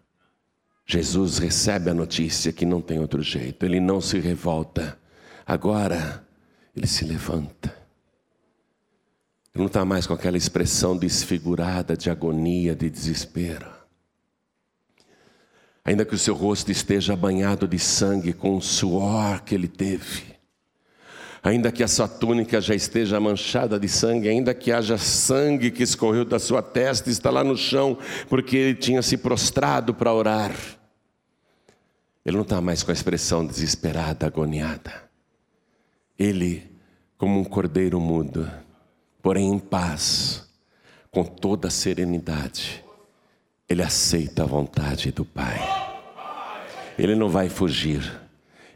Jesus recebe a notícia que não tem outro jeito, ele não se revolta. Agora, ele se levanta. Ele não está mais com aquela expressão desfigurada de agonia, de desespero. Ainda que o seu rosto esteja banhado de sangue com o suor que ele teve, ainda que a sua túnica já esteja manchada de sangue, ainda que haja sangue que escorreu da sua testa e está lá no chão, porque ele tinha se prostrado para orar. Ele não está mais com a expressão desesperada, agoniada. Ele, como um cordeiro mudo, porém em paz, com toda a serenidade, ele aceita a vontade do Pai. Ele não vai fugir,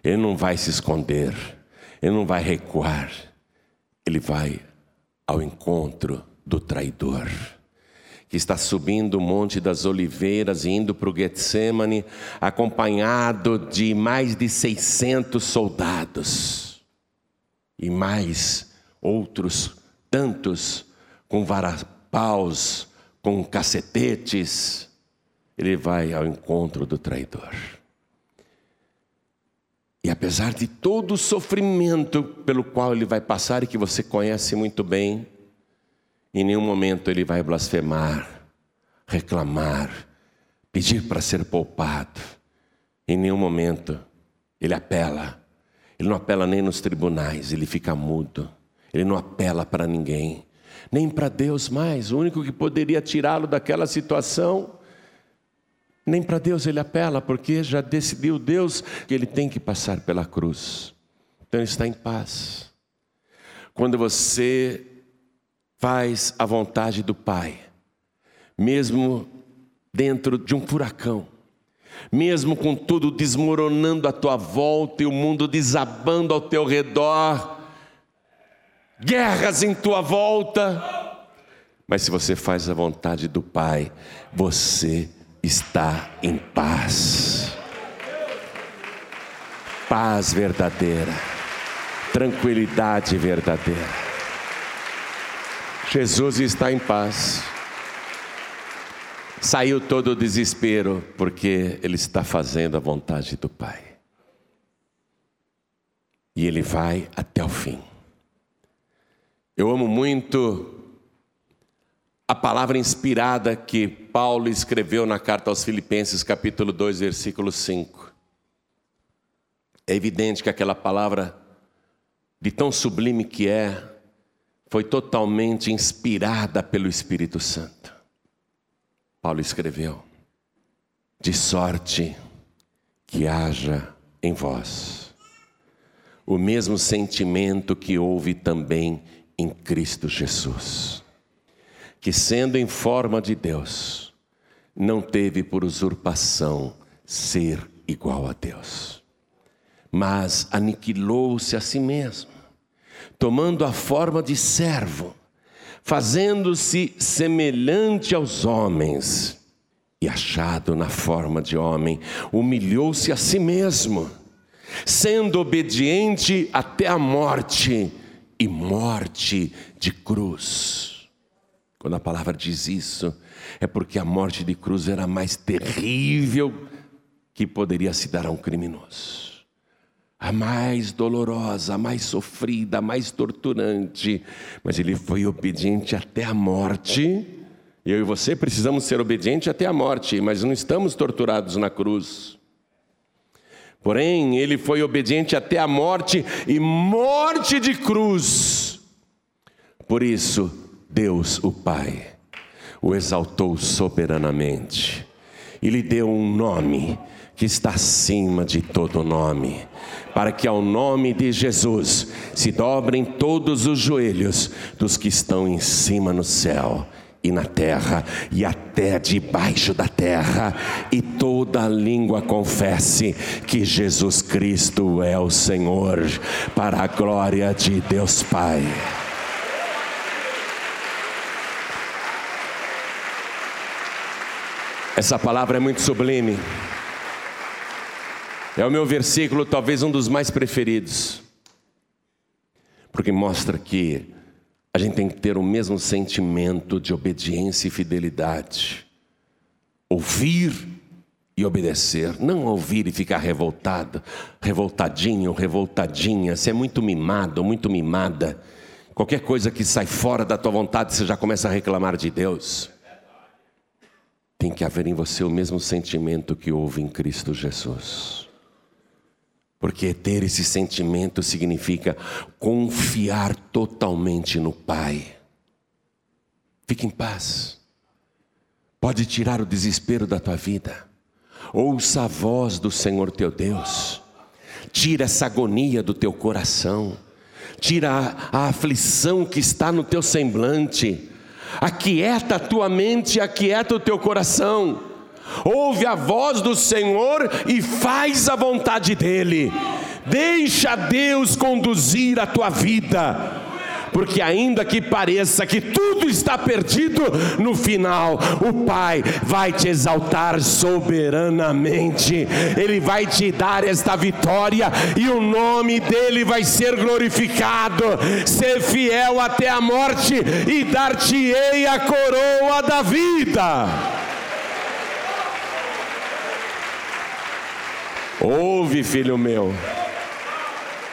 ele não vai se esconder, ele não vai recuar, ele vai ao encontro do traidor que está subindo o Monte das Oliveiras e indo para o Getsemane, acompanhado de mais de 600 soldados e mais outros tantos com varapaus, com cacetetes. Ele vai ao encontro do traidor. E apesar de todo o sofrimento pelo qual ele vai passar e que você conhece muito bem, em nenhum momento ele vai blasfemar, reclamar, pedir para ser poupado. Em nenhum momento ele apela. Ele não apela nem nos tribunais, ele fica mudo. Ele não apela para ninguém, nem para Deus mais. O único que poderia tirá-lo daquela situação, nem para Deus ele apela, porque já decidiu Deus que ele tem que passar pela cruz. Então ele está em paz. Quando você faz a vontade do Pai, mesmo dentro de um furacão, mesmo com tudo desmoronando à tua volta e o mundo desabando ao teu redor, guerras em tua volta, mas se você faz a vontade do Pai, você está em paz. Paz verdadeira, tranquilidade verdadeira. Jesus está em paz. Saiu todo o desespero, porque ele está fazendo a vontade do Pai. E ele vai até o fim. Eu amo muito a palavra inspirada que Paulo escreveu na carta aos Filipenses, capítulo 2, versículo 5. É evidente que aquela palavra, de tão sublime que é, foi totalmente inspirada pelo Espírito Santo. Paulo escreveu: de sorte que haja em vós o mesmo sentimento que houve também em Cristo Jesus, que sendo em forma de Deus, não teve por usurpação ser igual a Deus, mas aniquilou-se a si mesmo tomando a forma de servo, fazendo-se semelhante aos homens, e achado na forma de homem, humilhou-se a si mesmo, sendo obediente até a morte e morte de cruz. Quando a palavra diz isso, é porque a morte de cruz era mais terrível que poderia se dar a um criminoso a mais dolorosa, a mais sofrida, a mais torturante, mas ele foi obediente até a morte. Eu e você precisamos ser obedientes até a morte, mas não estamos torturados na cruz. Porém, ele foi obediente até a morte e morte de cruz. Por isso, Deus, o Pai, o exaltou soberanamente e lhe deu um nome que está acima de todo nome, para que ao nome de Jesus se dobrem todos os joelhos dos que estão em cima no céu e na terra e até debaixo da terra, e toda língua confesse que Jesus Cristo é o Senhor, para a glória de Deus Pai. Essa palavra é muito sublime. É o meu versículo, talvez um dos mais preferidos, porque mostra que a gente tem que ter o mesmo sentimento de obediência e fidelidade. Ouvir e obedecer, não ouvir e ficar revoltado, revoltadinho, revoltadinha, você é muito mimado, muito mimada. Qualquer coisa que sai fora da tua vontade, você já começa a reclamar de Deus. Tem que haver em você o mesmo sentimento que houve em Cristo Jesus. Porque ter esse sentimento significa confiar totalmente no Pai. Fique em paz. Pode tirar o desespero da tua vida. Ouça a voz do Senhor teu Deus. Tira essa agonia do teu coração. Tira a, aflição que está no teu semblante. Aquieta a tua mente, aquieta o teu coração ouve a voz do Senhor e faz a vontade dEle. Deixa Deus conduzir a tua vida porque ainda que pareça que tudo está perdido, no final o Pai vai te exaltar soberanamente, Ele vai te dar esta vitória e o nome dele vai ser glorificado. Ser fiel até a morte e dar-te-ei a coroa da vida. Ouve, filho meu.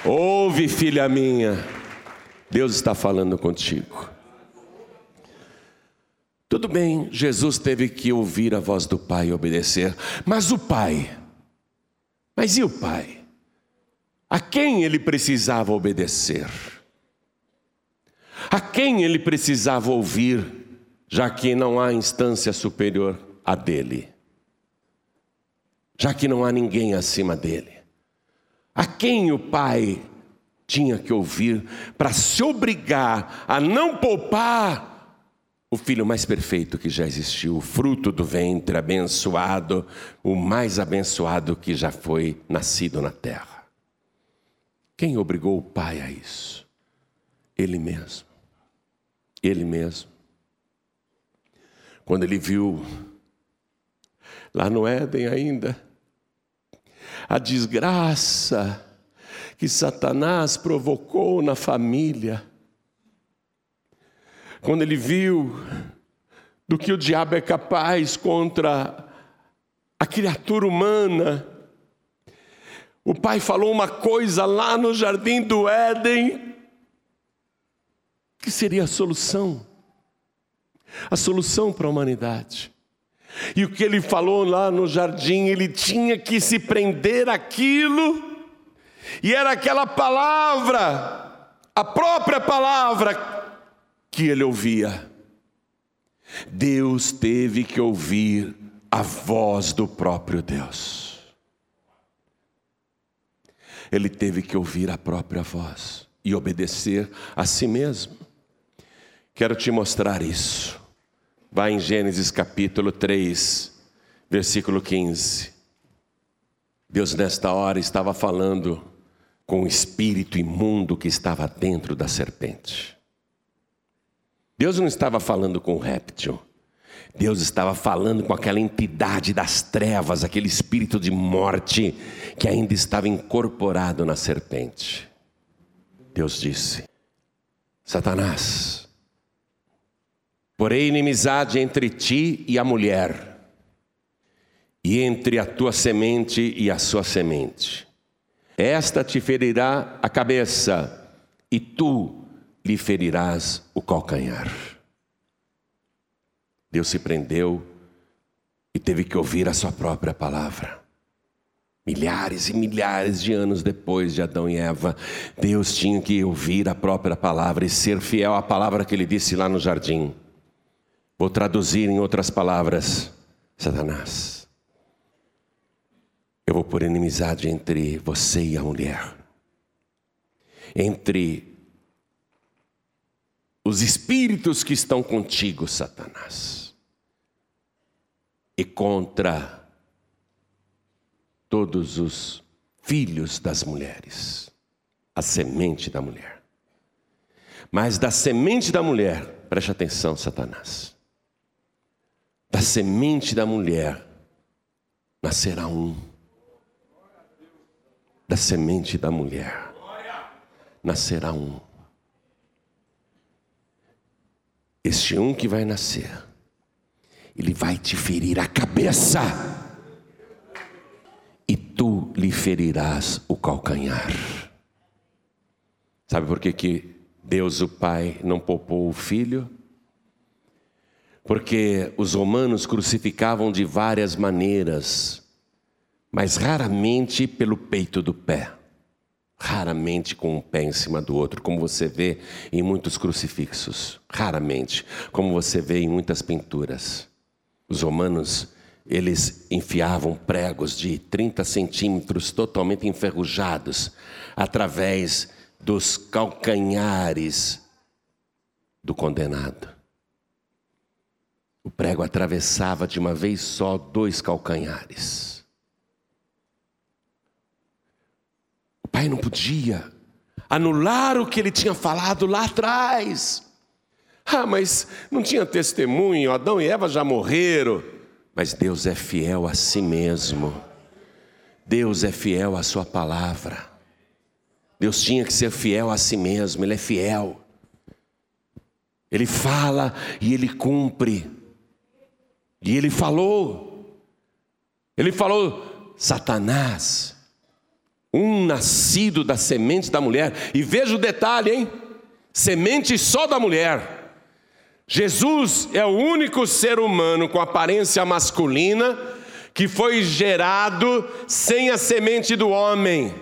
Ouve, filha minha. Deus está falando contigo. Tudo bem, Jesus teve que ouvir a voz do Pai e obedecer, mas o Pai, mas e o Pai? A quem ele precisava obedecer? A quem ele precisava ouvir, já que não há instância superior a dele? Já que não há ninguém acima dele. A quem o pai tinha que ouvir para se obrigar a não poupar o filho mais perfeito que já existiu, o fruto do ventre abençoado, o mais abençoado que já foi nascido na terra. Quem obrigou o pai a isso? Ele mesmo. Ele mesmo. Quando ele viu lá no Éden ainda, a desgraça que Satanás provocou na família. Quando ele viu do que o diabo é capaz contra a criatura humana, o pai falou uma coisa lá no jardim do Éden, que seria a solução a solução para a humanidade. E o que ele falou lá no jardim, ele tinha que se prender aquilo, e era aquela palavra, a própria palavra que ele ouvia. Deus teve que ouvir a voz do próprio Deus. Ele teve que ouvir a própria voz e obedecer a si mesmo. Quero te mostrar isso. Vai em Gênesis capítulo 3, versículo 15. Deus, nesta hora, estava falando com o espírito imundo que estava dentro da serpente. Deus não estava falando com o réptil. Deus estava falando com aquela entidade das trevas, aquele espírito de morte que ainda estava incorporado na serpente. Deus disse: Satanás, Porém, inimizade entre ti e a mulher, e entre a tua semente e a sua semente. Esta te ferirá a cabeça, e tu lhe ferirás o calcanhar. Deus se prendeu e teve que ouvir a sua própria palavra. Milhares e milhares de anos depois de Adão e Eva, Deus tinha que ouvir a própria palavra e ser fiel à palavra que ele disse lá no jardim. Vou traduzir em outras palavras: Satanás. Eu vou pôr inimizade entre você e a mulher, entre os espíritos que estão contigo, Satanás, e contra todos os filhos das mulheres, a semente da mulher. Mas da semente da mulher, preste atenção, Satanás, da semente da mulher nascerá um. Da semente da mulher nascerá um. Este um que vai nascer, ele vai te ferir a cabeça, e tu lhe ferirás o calcanhar. Sabe por que, que Deus, o Pai, não poupou o filho? Porque os romanos crucificavam de várias maneiras, mas raramente pelo peito do pé raramente com um pé em cima do outro, como você vê em muitos crucifixos, raramente, como você vê em muitas pinturas. Os romanos, eles enfiavam pregos de 30 centímetros totalmente enferrujados através dos calcanhares do condenado. O prego atravessava de uma vez só dois calcanhares. pai não podia anular o que ele tinha falado lá atrás. Ah, mas não tinha testemunho, Adão e Eva já morreram. Mas Deus é fiel a si mesmo. Deus é fiel à sua palavra. Deus tinha que ser fiel a si mesmo, ele é fiel. Ele fala e ele cumpre. E ele falou. Ele falou: Satanás, um nascido da semente da mulher. E veja o detalhe, hein? Semente só da mulher. Jesus é o único ser humano com aparência masculina que foi gerado sem a semente do homem.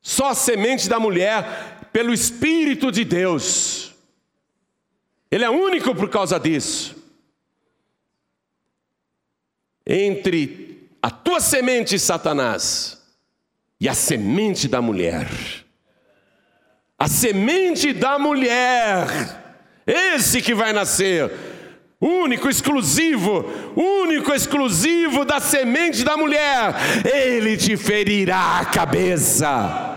Só a semente da mulher pelo Espírito de Deus. Ele é único por causa disso. Entre a tua semente, Satanás, e a semente da mulher. A semente da mulher, esse que vai nascer, único, exclusivo, único, exclusivo da semente da mulher, ele te ferirá a cabeça,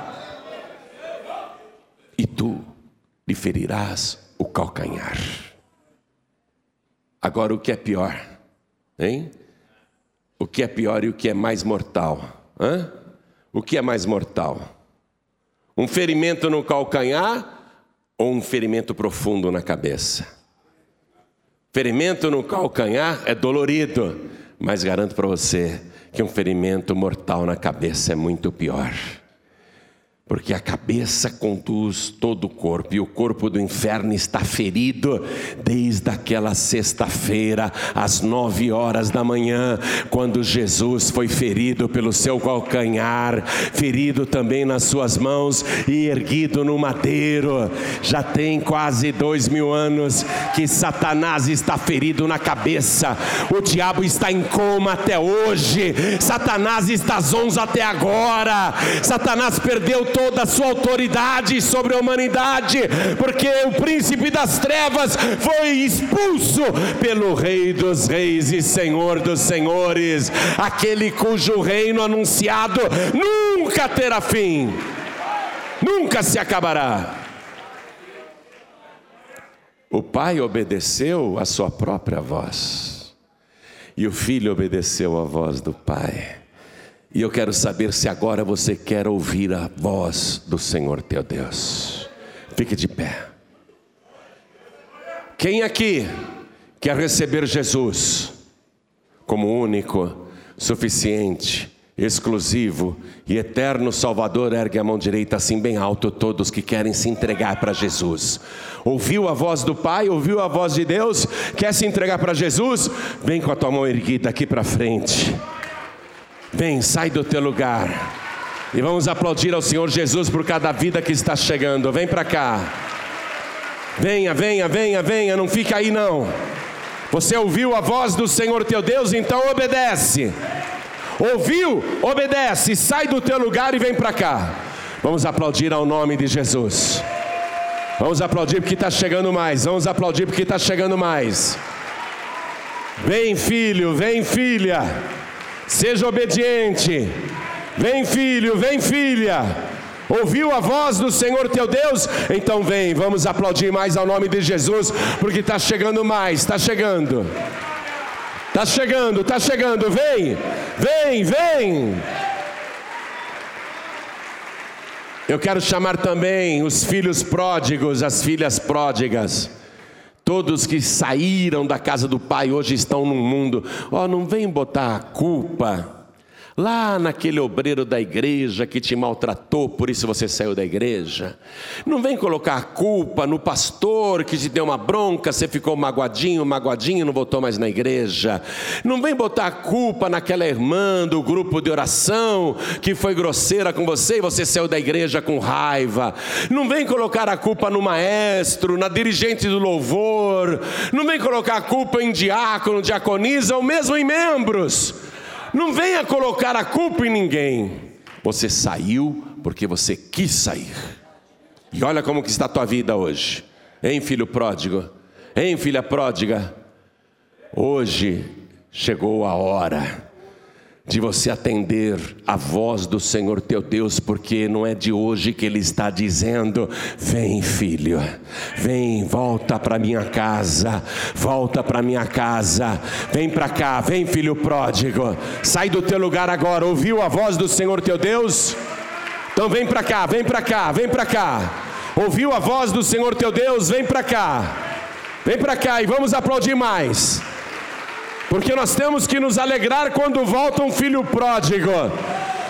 e tu lhe ferirás o calcanhar. Agora, o que é pior, hein? O que é pior e o que é mais mortal? Hã? O que é mais mortal? Um ferimento no calcanhar ou um ferimento profundo na cabeça? Ferimento no calcanhar é dolorido, mas garanto para você que um ferimento mortal na cabeça é muito pior porque a cabeça conduz todo o corpo e o corpo do inferno está ferido desde aquela sexta-feira, às nove horas da manhã, quando Jesus foi ferido pelo seu calcanhar, ferido também nas suas mãos e erguido no madeiro. Já tem quase dois mil anos que Satanás está ferido na cabeça, o diabo está em coma até hoje, Satanás está zonzo até agora, Satanás perdeu todo toda a sua autoridade sobre a humanidade, porque o príncipe das trevas foi expulso pelo Rei dos Reis e Senhor dos Senhores, aquele cujo reino anunciado nunca terá fim, nunca se acabará. O pai obedeceu a sua própria voz, e o filho obedeceu a voz do pai. E eu quero saber se agora você quer ouvir a voz do Senhor teu Deus. Fique de pé. Quem aqui quer receber Jesus como único, suficiente, exclusivo e eterno Salvador? Ergue a mão direita assim bem alto, todos que querem se entregar para Jesus. Ouviu a voz do Pai, ouviu a voz de Deus, quer se entregar para Jesus? Vem com a tua mão erguida aqui para frente. Vem, sai do teu lugar. E vamos aplaudir ao Senhor Jesus por cada vida que está chegando. Vem para cá. Venha, venha, venha, venha, não fica aí não. Você ouviu a voz do Senhor teu Deus, então obedece. Ouviu? Obedece. Sai do teu lugar e vem para cá. Vamos aplaudir ao nome de Jesus. Vamos aplaudir porque está chegando mais. Vamos aplaudir porque está chegando mais. Vem, filho, vem, filha. Seja obediente. Vem, filho, vem, filha. Ouviu a voz do Senhor teu Deus? Então vem, vamos aplaudir mais ao nome de Jesus, porque está chegando mais, está chegando. Está chegando, está chegando, vem, vem, vem. Eu quero chamar também os filhos pródigos, as filhas pródigas. Todos que saíram da casa do pai hoje estão no mundo. Ó, oh, não vem botar a culpa lá naquele obreiro da igreja que te maltratou, por isso você saiu da igreja. Não vem colocar a culpa no pastor que te deu uma bronca, você ficou magoadinho, magoadinho, não voltou mais na igreja. Não vem botar a culpa naquela irmã do grupo de oração que foi grosseira com você e você saiu da igreja com raiva. Não vem colocar a culpa no maestro, na dirigente do louvor. Não vem colocar a culpa em diácono, diaconisa ou mesmo em membros. Não venha colocar a culpa em ninguém. Você saiu porque você quis sair. E olha como que está a tua vida hoje. Hein, filho pródigo? Hein, filha pródiga? Hoje chegou a hora de você atender a voz do Senhor teu Deus, porque não é de hoje que Ele está dizendo: vem, filho, vem, volta para minha casa, volta para minha casa, vem para cá, vem, filho pródigo, sai do teu lugar agora. Ouviu a voz do Senhor teu Deus? Então vem para cá, vem para cá, vem para cá. Ouviu a voz do Senhor teu Deus? Vem para cá, vem para cá e vamos aplaudir mais. Porque nós temos que nos alegrar quando volta um filho pródigo.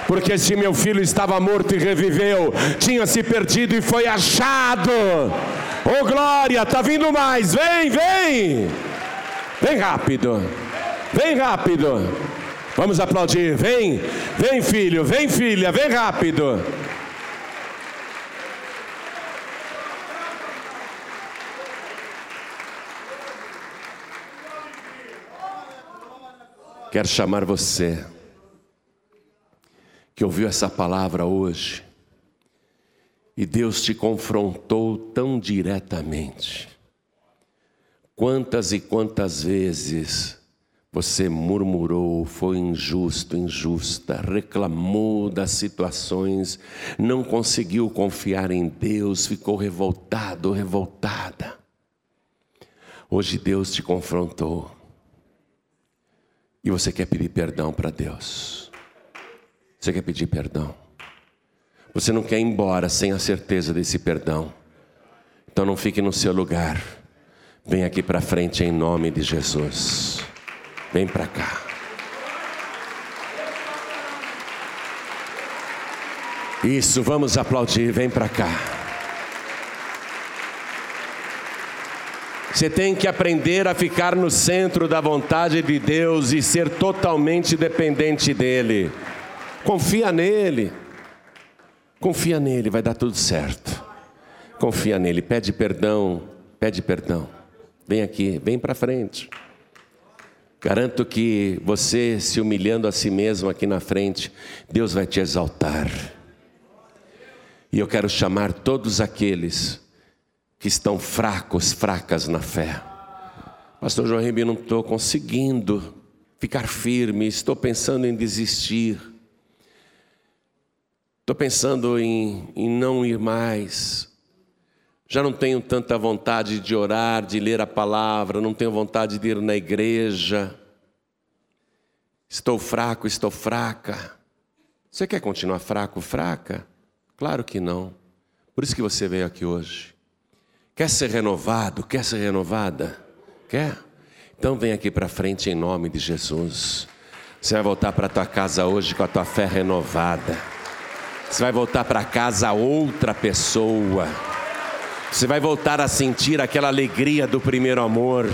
Porque se meu filho estava morto e reviveu, tinha se perdido e foi achado. Oh glória, tá vindo mais. Vem, vem. Vem rápido. Vem rápido. Vamos aplaudir. Vem. Vem, filho. Vem, filha. Vem rápido. Quero chamar você que ouviu essa palavra hoje e Deus te confrontou tão diretamente. Quantas e quantas vezes você murmurou, foi injusto, injusta, reclamou das situações, não conseguiu confiar em Deus, ficou revoltado, revoltada. Hoje Deus te confrontou e você quer pedir perdão para Deus. Você quer pedir perdão. Você não quer ir embora sem a certeza desse perdão. Então não fique no seu lugar. Vem aqui para frente em nome de Jesus. Vem para cá. Isso, vamos aplaudir. Vem para cá. Você tem que aprender a ficar no centro da vontade de Deus e ser totalmente dependente dEle. Confia nele. Confia nele, vai dar tudo certo. Confia nele, pede perdão, pede perdão. Vem aqui, vem para frente. Garanto que você se humilhando a si mesmo aqui na frente, Deus vai te exaltar. E eu quero chamar todos aqueles que estão fracos, fracas na fé. Pastor João Ribeiro, não estou conseguindo ficar firme, estou pensando em desistir. Estou pensando em, em não ir mais. Já não tenho tanta vontade de orar, de ler a palavra, não tenho vontade de ir na igreja. Estou fraco, estou fraca. Você quer continuar fraco, fraca? Claro que não. Por isso que você veio aqui hoje. Quer ser renovado? Quer ser renovada? Quer? Então vem aqui para frente em nome de Jesus. Você vai voltar para tua casa hoje com a tua fé renovada. Você vai voltar para casa outra pessoa. Você vai voltar a sentir aquela alegria do primeiro amor,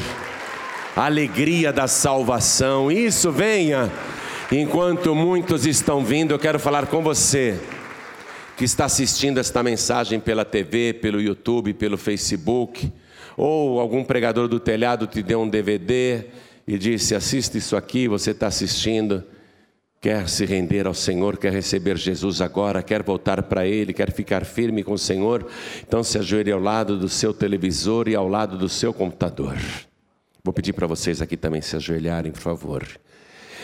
a alegria da salvação. Isso venha. Enquanto muitos estão vindo, eu quero falar com você que está assistindo esta mensagem pela TV, pelo YouTube, pelo Facebook, ou algum pregador do telhado te deu um DVD e disse: assista isso aqui, você está assistindo. quer se render ao Senhor, quer receber Jesus agora, quer voltar para Ele, quer ficar firme com o Senhor, então se ajoelhe ao lado do seu televisor e ao lado do seu computador. Vou pedir para vocês aqui também se ajoelharem, por favor.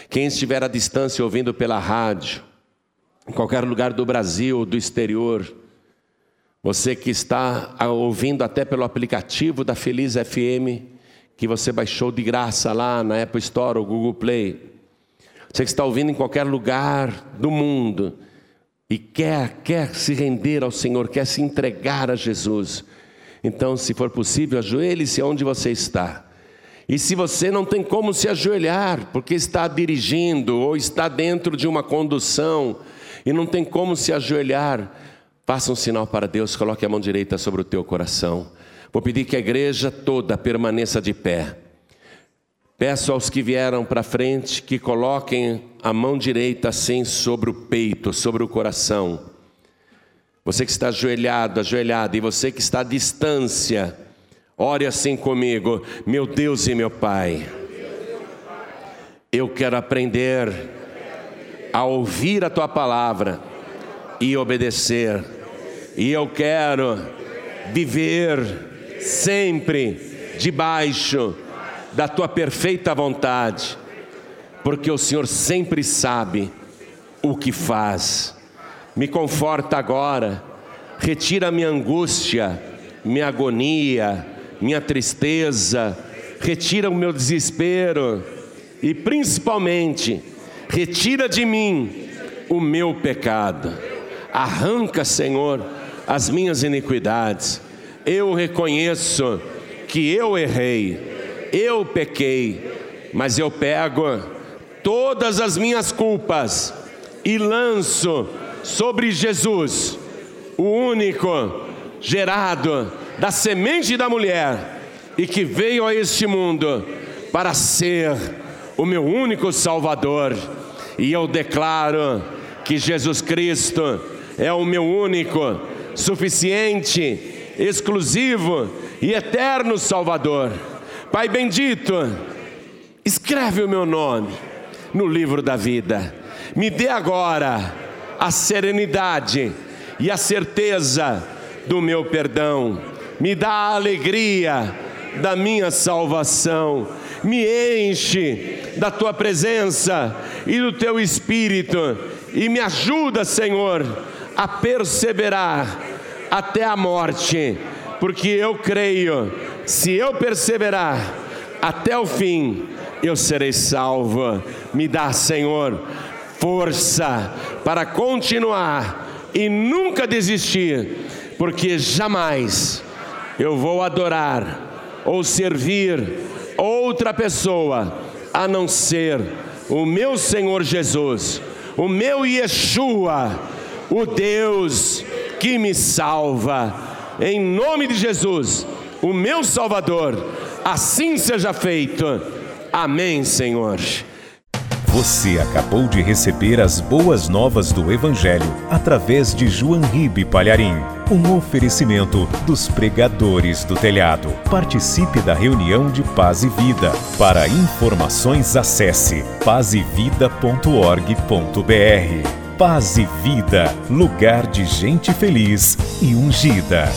Quem estiver à distância ouvindo pela rádio, em qualquer lugar do Brasil do exterior, você que está ouvindo até pelo aplicativo da Feliz FM, que você baixou de graça lá na Apple Store ou Google Play, você que está ouvindo em qualquer lugar do mundo e quer, quer se render ao Senhor, quer se entregar a Jesus, então, se for possível, ajoelhe-se onde você está. E se você não tem como se ajoelhar, porque está dirigindo ou está dentro de uma condução e não tem como se ajoelhar, faça um sinal para Deus, coloque a mão direita sobre o teu coração. Vou pedir que a igreja toda permaneça de pé. Peço aos que vieram para frente que coloquem a mão direita assim sobre o peito, sobre o coração. Você que está ajoelhado, ajoelhado, e você que está à distância, ore assim comigo, meu Deus e meu Pai. Eu quero aprender a ouvir a tua palavra e obedecer, e eu quero viver sempre debaixo da tua perfeita vontade, porque o Senhor sempre sabe o que faz. Me conforta agora, retira minha angústia, minha agonia, minha tristeza, retira o meu desespero e principalmente, retira de mim o meu pecado. Arranca, Senhor, as minhas iniquidades. Eu reconheço que eu errei eu pequei, mas eu pego todas as minhas culpas e lanço sobre Jesus, o único gerado da semente da mulher e que veio a este mundo para ser o meu único Salvador. E eu declaro que Jesus Cristo é o meu único, suficiente, exclusivo e eterno Salvador. Pai bendito, escreve o meu nome no livro da vida. Me dê agora a serenidade e a certeza do meu perdão. Me dá a alegria da minha salvação. Me enche da tua presença e do teu espírito e me ajuda, Senhor, a perseverar até a morte, porque eu creio se eu perseverar até o fim, eu serei salvo. Me dá, Senhor, força para continuar e nunca desistir, porque jamais eu vou adorar ou servir outra pessoa a não ser o meu Senhor Jesus, o meu Yeshua, o Deus que me salva. Em nome de Jesus o meu Salvador. Assim seja feito. Amém, Senhor. Você acabou de receber as boas novas do Evangelho através de João Ribe Palharim. Um oferecimento dos pregadores do telhado. Participe da reunião de Paz e Vida. Para informações, acesse pazevida.org.br. Paz e Vida, lugar de gente feliz e ungida.